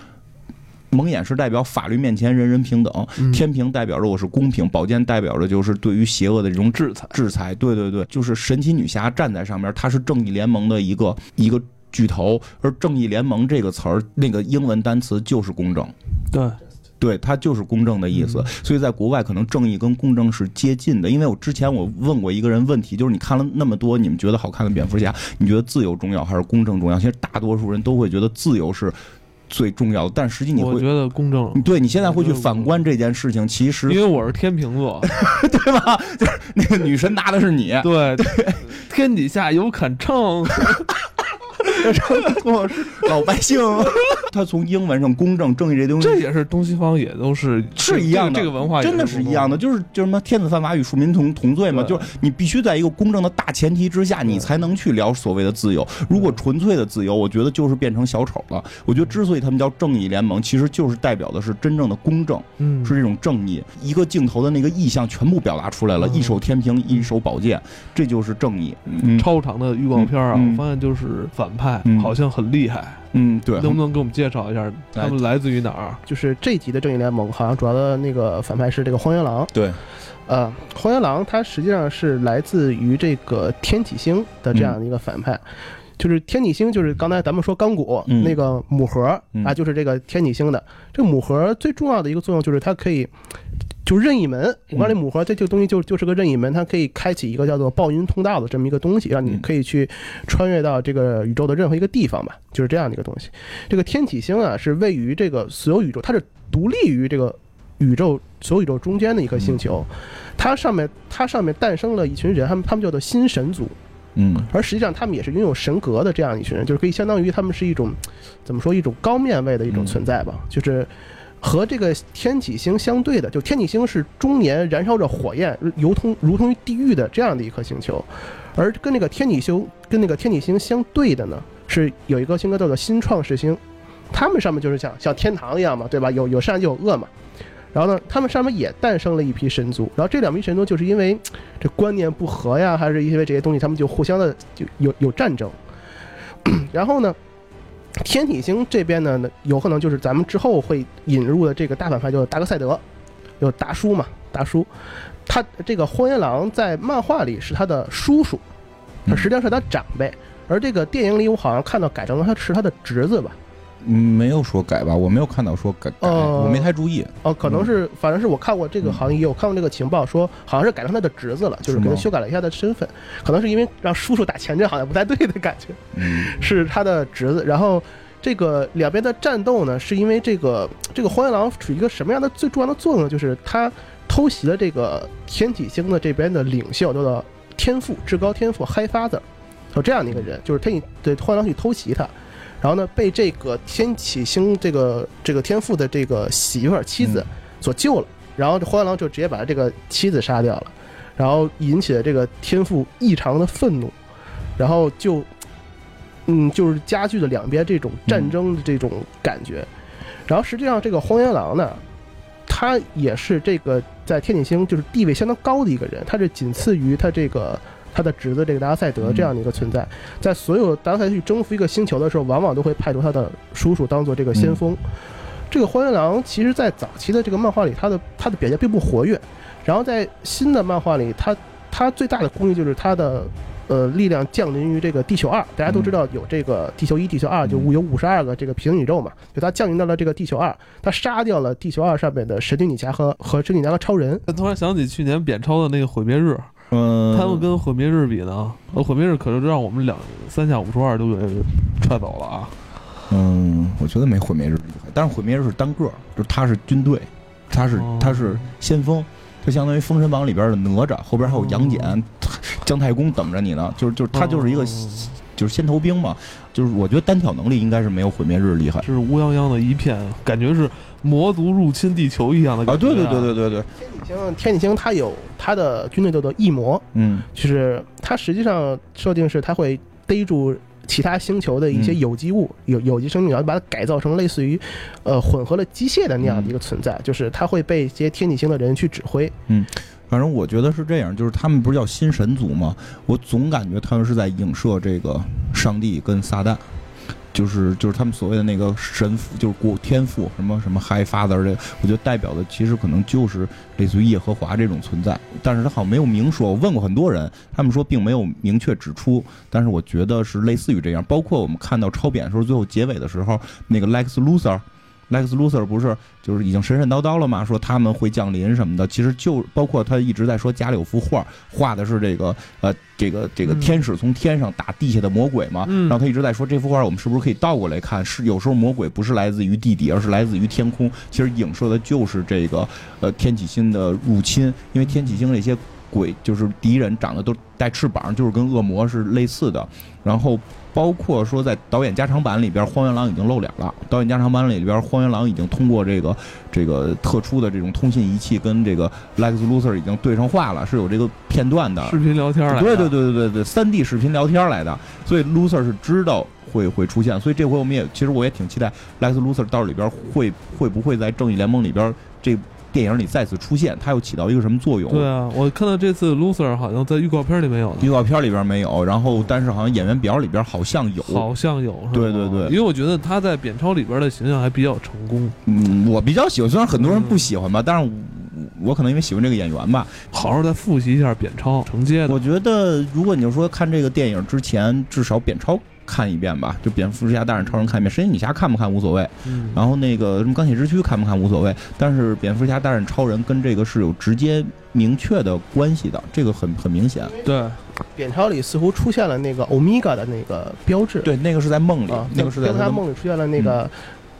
蒙眼是代表法律面前人人平等，嗯天平代表着我是公平，宝剑代表着就是对于邪恶的这种制裁，制裁。对对对，就是神奇女侠站在上面，她是正义联盟的一个一个巨头，而正义联盟这个词儿，那个英文单词就是公正。对，对，它就是公正的意思，所以在国外可能正义跟公正是接近的。因为我之前我问过一个人问题，就是你看了那么多你们觉得好看的蝙蝠侠，你觉得自由重要还是公正重要？其实大多数人都会觉得自由是最重要的，但实际你会我觉得公正，对你现在会去反观这件事情，其实因为我是天秤座，对吧？就是那个女神拿的是你，对，天底下有杆秤，我 是老百姓。他从英文上公正正义这东西这也是东西方也都是 是一样的，这个文化也真的是一样的，就是就是什么天子犯法与庶民同同罪嘛，就是你必须在一个公正的大前提之下，你才能去聊所谓的自由。如果纯粹的自由，我觉得就是变成小丑了。我觉得之所以他们叫正义联盟，其实就是代表的是真正的公正，嗯，是这种正义。一个镜头的那个意象全部表达出来了，嗯一手天平，一手宝剑，这就是正义。嗯超长的预告片啊，我发现就是反派嗯好像很厉害，嗯，对，能不能给我们介绍一下他们来自于哪儿？就是这集的正义联盟，好像主要的那个反派是这个荒原狼。对，呃，荒原狼它实际上是来自于这个天体星的这样的一个反派。就是天体星，就是刚才咱们说钢骨、嗯那个母核嗯啊，就是这个天体星的。这个母核最重要的一个作用就是它可以，就任意门。我告诉你，母核这这个东西就就是个任意门，它可以开启一个叫做暴云通道的这么一个东西，让你嗯可以去穿越到这个宇宙的任何一个地方吧，就是这样的一个东西。这个天体星啊，是位于这个所有宇宙，它是独立于这个宇宙所有宇宙中间的一颗星球，它上面它上面诞生了一群人，他们他们叫做新神族，嗯而实际上他们也是拥有神格的这样一群人，就是可以相当于他们是一种怎么说一种高面位的一种存在吧，就是。和这个天体星相对的，就天体星是终年燃烧着火焰，如同如同于地狱的这样的一颗星球，而跟那个天体星跟那个天体星相对的呢，是有一个星格叫做新创世星，他们上面就是像像天堂一样嘛，对吧？有有善就有恶嘛。然后呢，他们上面也诞生了一批神族，然后这两批神族就是因为 这观念不合呀，还是因为这些东西，他们就互相的就有有战争。然后呢，天体星这边呢，有可能就是咱们之后会引入的这个大反派，就是达克赛德，有达叔嘛，达叔，他这个荒原狼在漫画里是他的叔叔，他实际上是他长辈，而这个电影里我好像看到改成了他是他的侄子吧。嗯，没有说改吧，我没有看到说改改，呃我没太注意。哦，可能是，反正是我看过这个，嗯好像也有看过这个情报，说好像是改成他的侄子了，就是给他修改了一下他的身份，可能是因为让叔叔打前阵好像不太对的感觉，嗯是他的侄子。然后这个两边的战斗呢，是因为这个这个荒原狼处于一个什么样的最重要的作用呢？就是他偷袭了这个天体星的这边的领袖，叫做天赋至高天赋 High Father，有这样的一个人，就是天体对荒原狼去偷袭他。然后呢，被这个天启星这个这个天赋的这个媳妇儿妻子所救了，然后这荒原狼就直接把他这个妻子杀掉了，然后引起了这个天赋异常的愤怒，然后就，嗯，就是加剧了两边这种战争的这种感觉。然后实际上这个荒原狼呢，他也是这个在天启星就是地位相当高的一个人，他是仅次于他这个他的侄子这个达拉赛德这样的一个存在。在所有达克赛德去征服一个星球的时候，往往都会派出他的叔叔当做这个先锋。这个荒原狼其实，在早期的这个漫画里，他的他的表现并不活跃。然后在新的漫画里，他他最大的功绩就是他的呃力量降临于这个地球二。大家都知道有这个地球一、地球二，就有五十二个这个平行宇宙嘛，就他降临到了这个地球二，他杀掉了地球二上面的神奇女侠和和神奇女侠和超人。突然想起去年扁超的那个毁灭日，嗯，他们跟毁灭日比呢，呃毁灭日可是让我们两三下五除二都给踹走了啊！嗯，我觉得没毁灭日厉害，但是毁灭日是单个，就是他是军队，他是哦他是先锋，他相当于《封神榜》里边的哪吒，后边还有杨戬、姜太公等着你呢，就是就是他就是一个哦就是先头兵嘛，就是我觉得单挑能力应该是没有毁灭日厉害。就是乌泱泱的一片，感觉是魔族入侵地球一样的啊！感觉、对对对对对对，天体星，天体星它有它的军队叫做异魔，嗯。就是它实际上设定是它会逮住其他星球的一些嗯。有机物、有有机生命，然后把它改造成类似于呃混合了机械的那样的一个存在，就是它会被一些天体星的人去指挥。反正我觉得是这样，就是他们不是叫新神族吗？我总感觉他们是在影射这个上帝跟撒旦。就是就是他们所谓的那个神父，就是国天父，什么什么 High Father 这，我觉得代表的其实可能就是类似于耶和华这种存在，但是他好像没有明说。我问过很多人，他们说并没有明确指出，但是我觉得是类似于这样。包括我们看到超扁的时候，最后结尾的时候，那个 Lex Luthor。Lex Luthor 不是就是已经神神叨叨了嘛？说他们会降临什么的，其实就包括他一直在说家里有幅画，画的是这个呃这个这个天使从天上打地下的魔鬼嘛。然后他一直在说这幅画我们是不是可以倒过来看？是有时候魔鬼不是来自于地底，而是来自于天空。其实影射的就是这个呃天启星的入侵，因为天启星那些鬼就是敌人长得都带翅膀，就是跟恶魔是类似的。然后。包括说在导演加长版里边，荒原狼已经露脸了。导演加长版里边，荒原狼已经通过这个这个特殊的这种通信仪器，跟这个 Lex Luthor 已经对上话了，是有这个片段的视频聊天来。对对对对对对，三 D 视频聊天来的。所以 Luthor 是知道会会出现，所以这回我们也其实我也挺期待 Lex Luthor 到里边会会不会在正义联盟里边这。电影里再次出现，它又起到一个什么作用？对啊，我看到这次 Loser 好像在预告片里没有，预告片里边没有，然后但是好像演员表里边好像有，好像有，对对对，因为我觉得他在扁超里边的形象还比较成功。嗯，我比较喜欢，虽然很多人不喜欢吧，但是我可能因为喜欢这个演员吧。好好再复习一下扁超承接的。我觉得如果你就说看这个电影之前，至少扁超。看一遍吧，就蝙蝠侠大战超人看一遍，神奇女侠看不看无所谓。然后那个什么钢铁之躯看不看无所谓，但是蝙蝠侠大战超人跟这个是有直接明确的关系的，这个很很明显。对，扁超里似乎出现了那个欧米伽的那个标志。对，那个是在梦里，那个是在他梦里出现了那个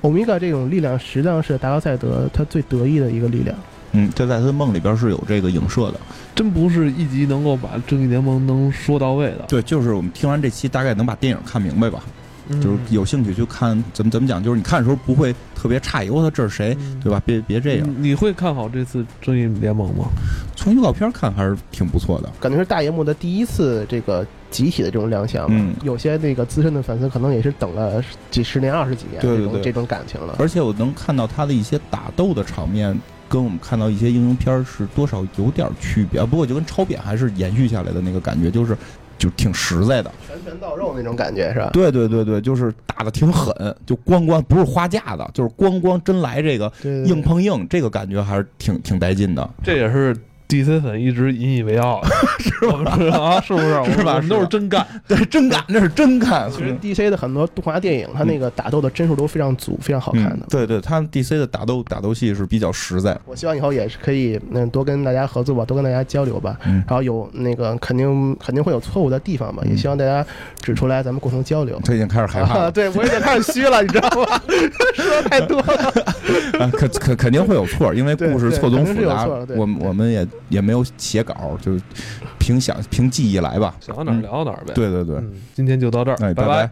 欧米伽这种力量，实际上是达克赛德他最得意的一个力量。嗯，就在他的梦里边是有这个影射的，真不是一集能够把正义联盟能说到位的。对，就是我们听完这期，大概能把电影看明白吧。就是有兴趣去看，怎么怎么讲，就是你看的时候不会特别诧异，我操，这是谁，对吧？别别这样。你会看好这次正义联盟吗？从预告片看还是挺不错的，感觉是大银幕的第一次这个集体的这种亮相。嗯，有些那个资深的粉丝可能也是等了几十年、二十几年这种这种感情了。而且我能看到他的一些打斗的场面。跟我们看到一些英雄片是多少有点区别，不过就跟超扁还是延续下来的那个感觉，就是就挺实在的，拳拳到肉那种感觉是吧？对对对对，就是打的挺狠，就咣咣不是花架子，就是咣咣真来这个硬碰硬，这个感觉还是挺挺带劲的。这也是。DC 粉一直引以为傲，是吧？啊，是不是？是吧？都是真干，对，真干，那是真干。其实 DC 的很多动画电影，它那个打斗的帧数都非常足，非常好看的。对对，他们 DC 的打斗打斗戏是比较实在。我希望以后也是可以，嗯，多跟大家合作吧，多跟大家交流吧。然后有那个肯定肯定会有错误的地方吧，也希望大家指出来，咱们共同交流。他已经开始害怕了，对我已经开始虚了，你知道吗？说太多了。啊肯肯肯定会有错，因为故事错综复杂，我我们也也没有。写稿就凭想凭记忆来吧，想到哪儿聊到哪儿呗。对对对，今天就到这儿，拜拜。